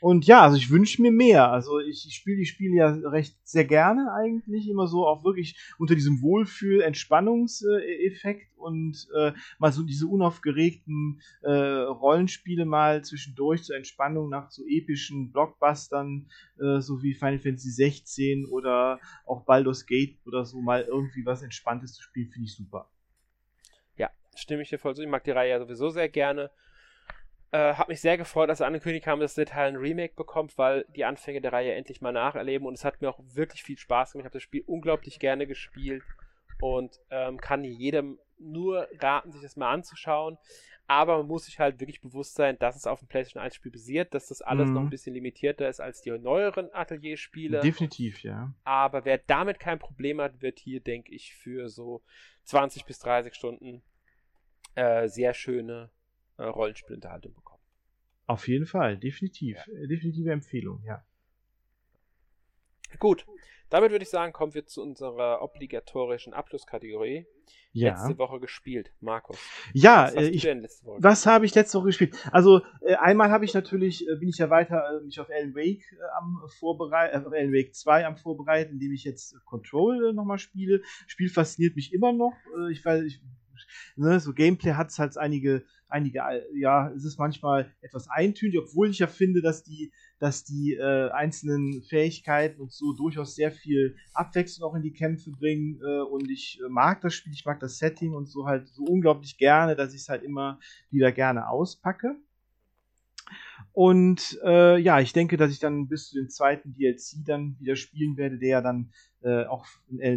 Und ja, also ich wünsche mir mehr. Also ich, ich spiele die Spiele ja recht sehr gerne eigentlich, immer so auch wirklich unter diesem Wohlfühl-Entspannungseffekt und äh, mal so diese unaufgeregten äh, Rollenspiele mal zwischendurch zur Entspannung nach so epischen Blockbustern, äh, so wie Final Fantasy 16 oder auch Baldur's Gate oder so mal irgendwie was Entspanntes zu spielen, finde ich super stimme ich dir voll zu. Ich mag die Reihe ja sowieso sehr gerne. Äh, hat mich sehr gefreut, dass angekündigt haben, dass der Teil ein Remake bekommt, weil die Anfänge der Reihe endlich mal nacherleben und es hat mir auch wirklich viel Spaß gemacht. Ich habe das Spiel unglaublich gerne gespielt und ähm, kann jedem nur raten, sich das mal anzuschauen. Aber man muss sich halt wirklich bewusst sein, dass es auf dem PlayStation 1 Spiel basiert, dass das alles mhm. noch ein bisschen limitierter ist als die neueren Atelier-Spiele. Definitiv, ja. Aber wer damit kein Problem hat, wird hier, denke ich, für so 20 bis 30 Stunden äh, sehr schöne äh, Rollenspielunterhaltung bekommen. Auf jeden Fall, definitiv. Ja. Definitive Empfehlung, ja. Gut, damit würde ich sagen, kommen wir zu unserer obligatorischen Abschlusskategorie. Ja. Letzte Woche gespielt, Markus. Ja, was, äh, ich, was habe ich letzte Woche gespielt? Also äh, einmal habe ich natürlich, äh, bin ich ja weiter äh, mich auf Alan Wake äh, am vorbereiten, äh, Alan Wake 2 am vorbereiten, indem ich jetzt Control nochmal spiele. Spiel fasziniert mich immer noch. ich weiß, ich, ne, so Gameplay hat es halt einige einige, ja, es ist manchmal etwas eintönig, obwohl ich ja finde, dass die, dass die äh, einzelnen Fähigkeiten und so durchaus sehr viel Abwechslung auch in die Kämpfe bringen. Äh, und ich äh, mag das Spiel, ich mag das Setting und so halt so unglaublich gerne, dass ich es halt immer wieder gerne auspacke. Und äh, ja, ich denke, dass ich dann bis zu dem zweiten DLC dann wieder spielen werde, der ja dann äh, auch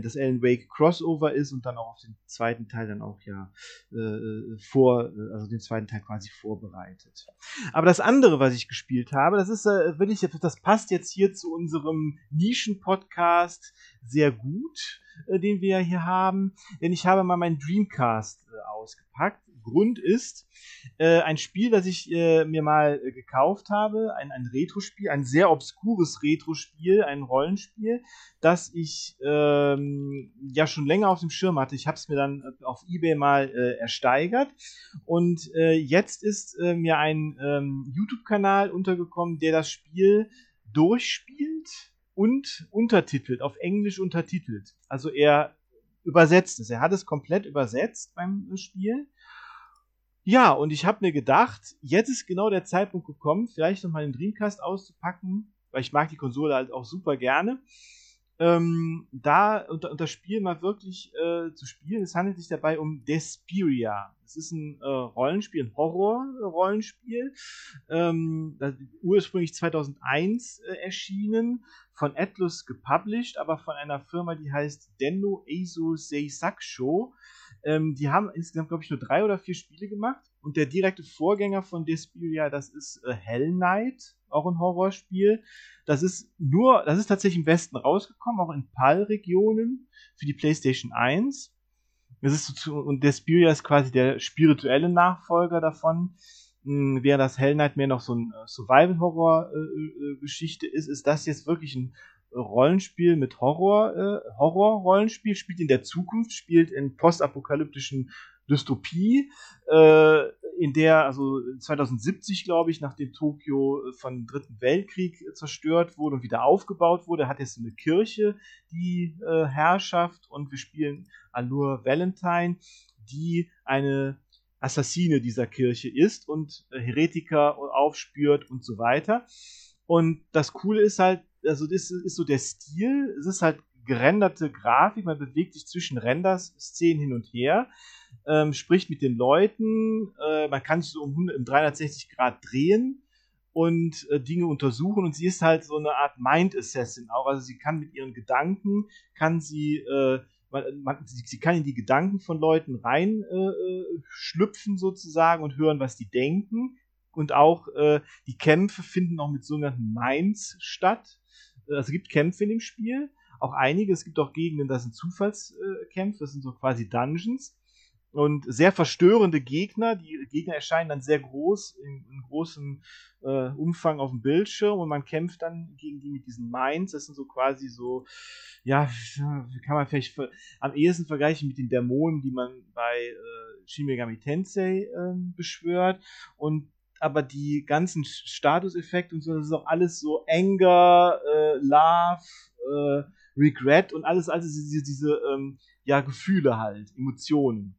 das Alan Wake Crossover ist und dann auch auf den zweiten Teil dann auch ja äh, äh vor, äh, also den zweiten Teil quasi vorbereitet. Aber das andere, was ich gespielt habe, das ist, äh, will ich, das passt jetzt hier zu unserem Nischen-Podcast sehr gut, äh, den wir ja hier haben, denn ich habe mal meinen Dreamcast äh, ausgepackt Grund ist äh, ein Spiel, das ich äh, mir mal äh, gekauft habe, ein, ein Retro-Spiel, ein sehr obskures Retro-Spiel, ein Rollenspiel, das ich ähm, ja schon länger auf dem Schirm hatte. Ich habe es mir dann äh, auf eBay mal äh, ersteigert und äh, jetzt ist mir ein ähm, YouTube-Kanal untergekommen, der das Spiel durchspielt und untertitelt, auf Englisch untertitelt. Also er übersetzt es. Er hat es komplett übersetzt beim Spiel ja, und ich habe mir gedacht, jetzt ist genau der Zeitpunkt gekommen, vielleicht nochmal den Dreamcast auszupacken, weil ich mag die Konsole halt auch super gerne. Ähm, da unter, unter Spiel mal wirklich äh, zu spielen. Es handelt sich dabei um Desperia. Es ist ein äh, Rollenspiel, ein Horror-Rollenspiel. Ähm, ursprünglich 2001 äh, erschienen, von Atlus gepublished, aber von einer Firma, die heißt Denno Eizo Seisakusho. Ähm, die haben insgesamt, glaube ich, nur drei oder vier Spiele gemacht. Und der direkte Vorgänger von Desperia, das ist äh, Hell Knight, auch ein Horrorspiel. Das ist nur, das ist tatsächlich im Westen rausgekommen, auch in PAL-Regionen für die PlayStation 1. Das ist und Desperia ist quasi der spirituelle Nachfolger davon. Hm, während das Hell Knight mehr noch so ein äh, Survival-Horror-Geschichte äh, äh, ist, ist das jetzt wirklich ein Rollenspiel mit Horror, äh, Horror-Rollenspiel, spielt in der Zukunft, spielt in postapokalyptischen Dystopie, äh, in der also 2070, glaube ich, nachdem Tokio von Dritten Weltkrieg zerstört wurde und wieder aufgebaut wurde, hat jetzt eine Kirche die äh, Herrschaft und wir spielen Allure Valentine, die eine Assassine dieser Kirche ist und äh, Heretiker aufspürt und so weiter. Und das Coole ist halt, also das ist so der Stil, es ist halt gerenderte Grafik, man bewegt sich zwischen Render-Szenen hin und her, ähm, spricht mit den Leuten, äh, man kann sich so um, 100, um 360 Grad drehen und äh, Dinge untersuchen. Und sie ist halt so eine Art Mind-Assassin auch, also sie kann mit ihren Gedanken, kann sie, äh, man, man, sie, sie, kann in die Gedanken von Leuten rein äh, äh, schlüpfen sozusagen und hören, was die denken und auch äh, die Kämpfe finden auch mit sogenannten Minds statt. Also es gibt Kämpfe in dem Spiel, auch einige. Es gibt auch Gegenden, das sind Zufallskämpfe, das sind so quasi Dungeons. Und sehr verstörende Gegner. Die Gegner erscheinen dann sehr groß, in, in großem äh, Umfang auf dem Bildschirm und man kämpft dann gegen die mit diesen Minds. Das sind so quasi so, ja, kann man vielleicht am ehesten vergleichen mit den Dämonen, die man bei äh, Shin Megami Tensei äh, beschwört. Und aber die ganzen Statuseffekte und so, das ist auch alles so Anger, äh, Love, äh, Regret und alles, also diese, diese ähm, ja, Gefühle halt, Emotionen.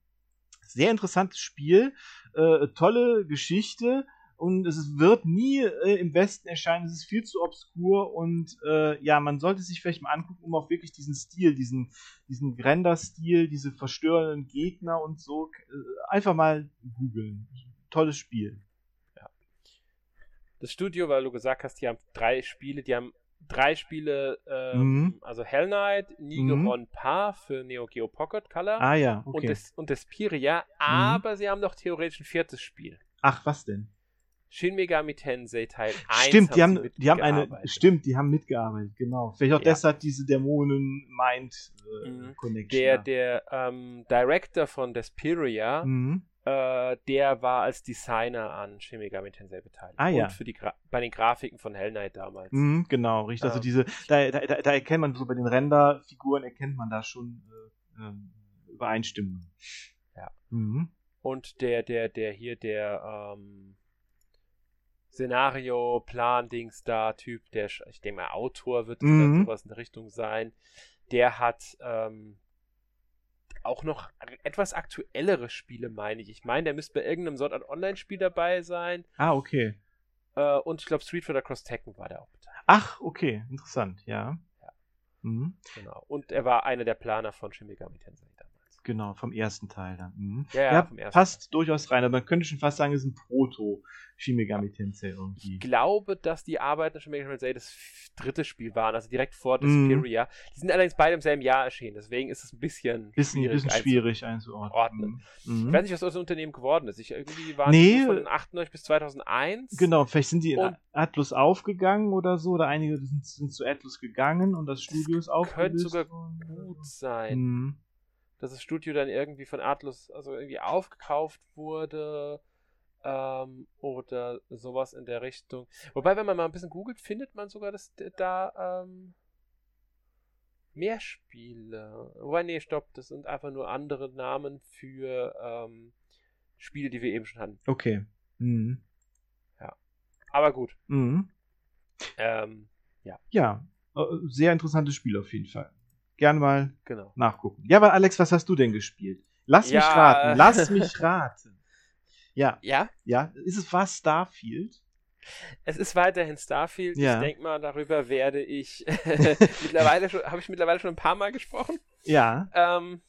Sehr interessantes Spiel, äh, tolle Geschichte und es wird nie äh, im Westen erscheinen, es ist viel zu obskur und äh, ja, man sollte sich vielleicht mal angucken, um auch wirklich diesen Stil, diesen, diesen Render-Stil, diese verstörenden Gegner und so, äh, einfach mal googeln. Tolles Spiel. Das Studio, weil du gesagt hast, die haben drei Spiele, die haben drei Spiele, ähm, Mhm. also Hell Knight, Nigeron Mhm. Par für Neo Geo Pocket Color Ah ja, und, okay. Mhm. das, und Despiria, aber sie haben noch theoretisch ein viertes Spiel. Ach, was denn? Shin Megami Tensei Teil 1. Stimmt, die sie haben, die haben eine, mitgearbeitet. stimmt, die haben mitgearbeitet, genau. Vielleicht auch Ja. deshalb diese Dämonen-Mind-Connection. Mhm. Der, der ähm, Director von Desperia, Mhm. Äh, der war als Designer an Shin Megami Tensei beteiligt. Ah, ja. Und für die Gra bei den Grafiken von Hell Knight damals. Mhm, genau, richtig. Also Ähm. diese, da, da, da, erkennt man so bei den Renderfiguren erkennt man da schon äh, ähm, Übereinstimmungen. Ja. Mhm. Und der, der, der hier, der ähm, Szenario, Plan, Dings da, Typ, der, ich denke mal, Autor wird Mhm. sowas in der Richtung sein. Der hat ähm, auch noch etwas aktuellere Spiele, meine ich. Ich meine, der müsste bei irgendeinem Sort Art Online-Spiel dabei sein. Ah, okay. Äh, und ich glaube, Street Fighter Cross Tekken war der auch beteiligt. Ach, okay, interessant, ja. Ja. Mhm. Genau. Und er war einer der Planer von Shin Megami Tensei. Genau, vom ersten Teil dann. Mhm. Ja, ja, Ja, vom ersten passt durchaus rein. Aber man könnte schon fast sagen, es ist ein Proto Shin Megami Tensei irgendwie. Ich glaube, dass die Arbeiten schon Mega Man Tensei das dritte Spiel waren, also direkt vor Mhm. Desperia. Die sind allerdings beide im selben Jahr erschienen, deswegen ist es ein bisschen, Bisschen, schwierig. bisschen schwierig einzuordnen. ordnen. Mhm. Ich weiß nicht, was aus dem Unternehmen geworden ist. Ich, irgendwie waren Nee. von 98 bis 2001. Genau, vielleicht sind die in Atlus aufgegangen oder so, oder einige sind, sind zu Atlus gegangen und das Studio ist könnte aufgelöst sogar. Gut sein, Mhm. Dass das Studio dann irgendwie von Atlus, also irgendwie aufgekauft wurde. Ähm, oder sowas in der Richtung. Wobei, wenn man mal ein bisschen googelt, findet man sogar, dass da ähm, mehr Spiele. Wobei, nee, stopp, das sind einfach nur andere Namen für ähm, Spiele, die wir eben schon hatten. Okay. Mhm. Aber gut. Mhm. Ähm, Ja, äh, sehr interessantes Spiel auf jeden Fall. Gern mal genau. nachgucken. Ja, aber Alex, was hast du denn gespielt? Lass mich Ja. raten, lass mich raten. Ja, Ja, ja, ist es was Starfield? es ist weiterhin Starfield. Ja. Ich denke mal, darüber werde ich mittlerweile schon, habe ich mittlerweile schon ein paar Mal gesprochen. Ja. Ähm,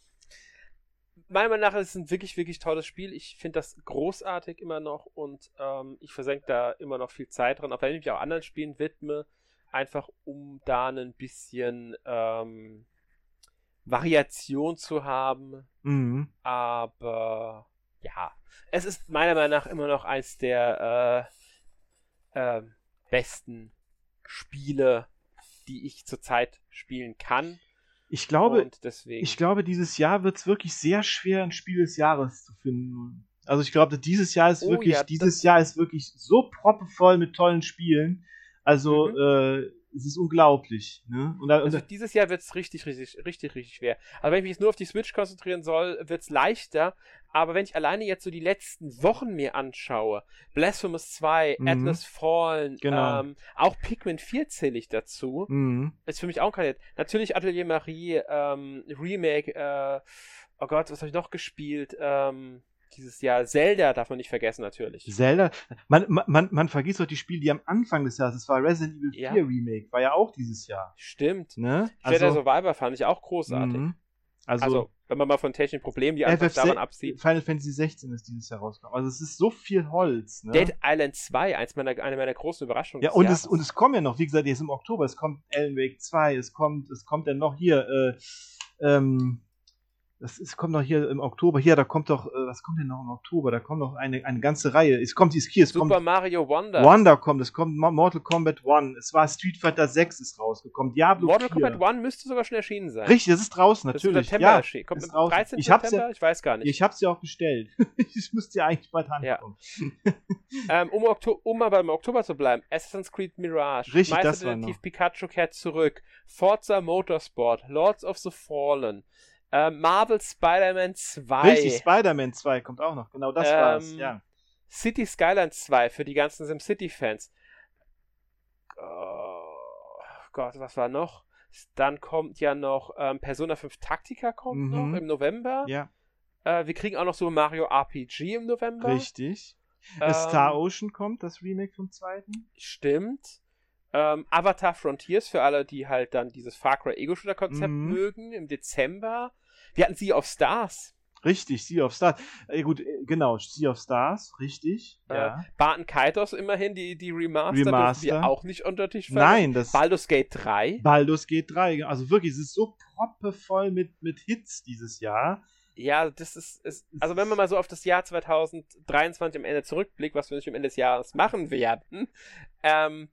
meiner Meinung nach ist es ein wirklich, wirklich tolles Spiel. Ich finde das großartig immer noch und ähm, ich versenke da immer noch viel Zeit dran, auch wenn ich mich auch anderen Spielen widme, einfach um da ein bisschen ähm, Variation zu haben. Mhm. Aber ja, es ist meiner Meinung nach immer noch eins der äh, ähm, besten Spiele, die ich zurzeit spielen kann. Ich glaube, und deswegen. ich glaube, dieses Jahr wird es wirklich sehr schwer, ein Spiel des Jahres zu finden. Also ich glaube, dieses Jahr ist Oh wirklich, ja, dieses Jahr ist wirklich so proppevoll mit tollen Spielen. Also Mhm. äh, es ist unglaublich. Ne? Und, da, und Also dieses Jahr wird es richtig, richtig, richtig, richtig schwer. Aber wenn ich mich jetzt nur auf die Switch konzentrieren soll, wird es leichter. Aber wenn ich alleine jetzt so die letzten Wochen mir anschaue, Blasphemous 2, Mhm. Atlas Fallen, Genau. ähm, auch Pikmin 4 zähle ich dazu, Mhm. ist für mich auch ein Kandidat. Natürlich Atelier Marie, ähm, Remake, äh, oh Gott, was habe ich noch gespielt? Ähm, dieses Jahr Zelda darf man nicht vergessen, natürlich. Zelda, man, man, man vergisst doch die Spiele, die am Anfang des Jahres, das war Resident Evil 4 Ja. Remake, war ja auch dieses Jahr. Stimmt. Ne? Jedi Survivor fand ich auch großartig. mhm. also, Also, wenn man mal von technischen Problemen, die einfach daran absieht. Final Fantasy 16 ist dieses Jahr rausgekommen. Also es ist so viel Holz. Ne? Dead Island 2, eins meiner, eine meiner großen Überraschungen. Ja, und es, und es kommen ja noch, wie gesagt, jetzt im Oktober, es kommt Alan Wake 2, es kommt, es kommt dann noch hier, äh, ähm, das es kommt noch hier im Oktober, hier, da kommt doch, äh, was kommt denn noch im Oktober? Da kommt noch eine, eine ganze Reihe. Es kommt, hier, es Super kommt Mario Wonder. Wonder kommt, es kommt Mo- Mortal Kombat 1, es war Street Fighter 6 ist rausgekommen, Diablo Mortal 4. Kombat 1 müsste sogar schon erschienen sein. Richtig, das ist draußen, Das ist natürlich. Ja, erschienen. Kommt ist am draußen. 13. Ich September? ja, ich weiß gar nicht. ich hab's ja auch bestellt. ich müsste ja eigentlich bald Ja. ankommen. Ähm, um, Okto um aber im Oktober zu bleiben, Assassin's Creed Mirage, Richtig, das war noch. Pikachu kehrt zurück, Forza Motorsport, Lords of the Fallen, ähm, Marvel Spider-Man 2, Richtig, Spider-Man 2 kommt auch noch, genau das Ähm, war's, ja. City Skylines 2 für die ganzen SimCity-Fans. Oh Gott, was war noch? Dann kommt ja noch ähm, Persona 5 Taktika kommt Mhm. noch im November. Ja, Äh, wir kriegen auch noch so Mario RPG im November. richtig. Ähm, Star Ocean kommt, das Remake vom zweiten. Stimmt. Ähm, Avatar Frontiers für alle, die halt dann dieses Far Cry Ego-Shooter-Konzept Mhm. mögen, im Dezember. Wir hatten sie auf Stars. Richtig, Sea of Stars. Äh, gut, äh, genau, Sea of Stars, richtig. Äh, ja. Barton Kaitos immerhin, die, die Remaster, Remaster. wir auch nicht unter Tisch fallen. Nein, das. Baldur's Gate 3. Baldur's Gate 3, also wirklich, es ist so proppevoll mit, mit Hits dieses Jahr. Ja, das ist, ist, also wenn man mal so auf das Jahr 2023 am Ende zurückblickt, was wir nicht am Ende des Jahres machen werden, ähm,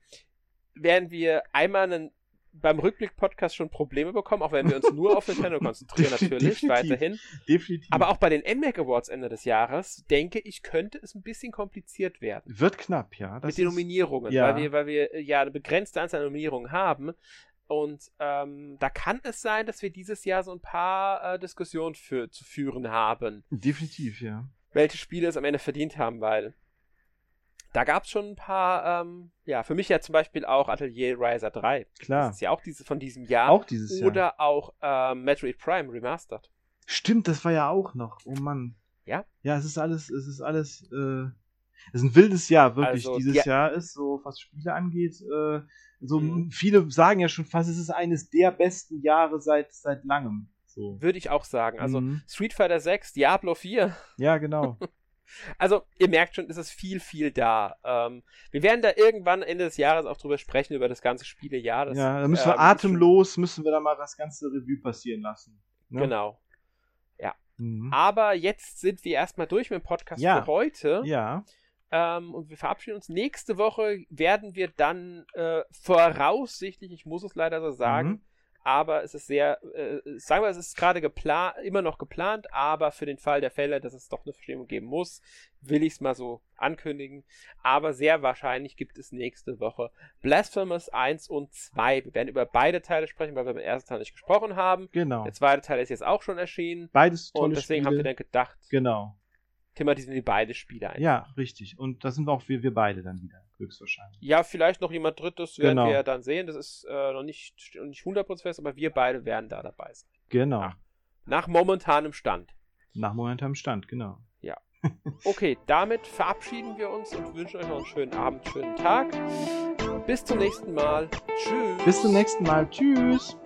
werden wir einmal einen beim Rückblick-Podcast schon Probleme bekommen, auch wenn wir uns nur auf Nintendo konzentrieren, natürlich, definitiv, weiterhin. Definitiv. Aber auch bei den NMAC Awards Ende des Jahres, denke ich, könnte es ein bisschen kompliziert werden. Wird knapp, ja. mit den Nominierungen, ja. weil, wir, weil wir ja eine begrenzte Anzahl an Nominierungen haben. Und ähm, da kann es sein, dass wir dieses Jahr so ein paar äh, Diskussionen für, zu führen haben. Definitiv, ja. Welche Spiele es am Ende verdient haben, weil da gab es schon ein paar, ähm, ja, für mich ja zum Beispiel auch Atelier Riser 3. Klar. Das ist ja auch diese von diesem Jahr. Auch dieses Jahr. Oder auch ähm, Metroid Prime Remastered. Stimmt, das war ja auch noch. Oh Mann. Ja? Ja, es ist alles, es ist alles, äh, es ist ein wildes Jahr, wirklich. Also, Dieses ja. Jahr ist, so was Spiele angeht, äh, so mhm. viele sagen ja schon fast, es ist eines der besten Jahre seit, seit langem. So. Würde ich auch sagen. Also mhm. Street Fighter 6, Diablo 4. Ja, genau. Also, ihr merkt schon, es ist viel, viel da. Ähm, wir werden da irgendwann Ende des Jahres auch drüber sprechen, über das ganze Spielejahr. Das, ja, da müssen wir ähm, atemlos, müssen wir da mal das ganze Revue passieren lassen. Ne? Genau. Ja. Mhm. Aber jetzt sind wir erstmal durch mit dem Podcast ja. für heute. Ja. Ähm, und wir verabschieden uns. Nächste Woche werden wir dann äh, voraussichtlich, ich muss es leider so sagen, mhm aber es ist sehr, äh, sagen wir, es ist gerade geplant, immer noch geplant, aber für den Fall der Fälle, dass es doch eine Verstimmung geben muss, will ich es mal so ankündigen. Aber sehr wahrscheinlich gibt es nächste Woche Blasphemous 1 und 2. Wir werden über beide Teile sprechen, weil wir beim ersten Teil nicht gesprochen haben. Genau. Der zweite Teil ist jetzt auch schon erschienen. Beides tolle Und deswegen Spiele. haben wir dann gedacht, genau. thematisieren wir beide Spiele einfach. Ja, richtig. Und da sind auch wir, wir beide dann wieder höchstwahrscheinlich. Ja, vielleicht noch jemand Drittes werden genau. wir dann sehen. Das ist äh, noch nicht, nicht 100% fest, aber wir beide werden da dabei sein. Genau. Nach, nach momentanem Stand. Nach momentanem Stand, genau. Ja. Okay, damit verabschieden wir uns und wünschen euch noch einen schönen Abend, schönen Tag. Bis zum nächsten Mal. Tschüss. Bis zum nächsten Mal. Tschüss.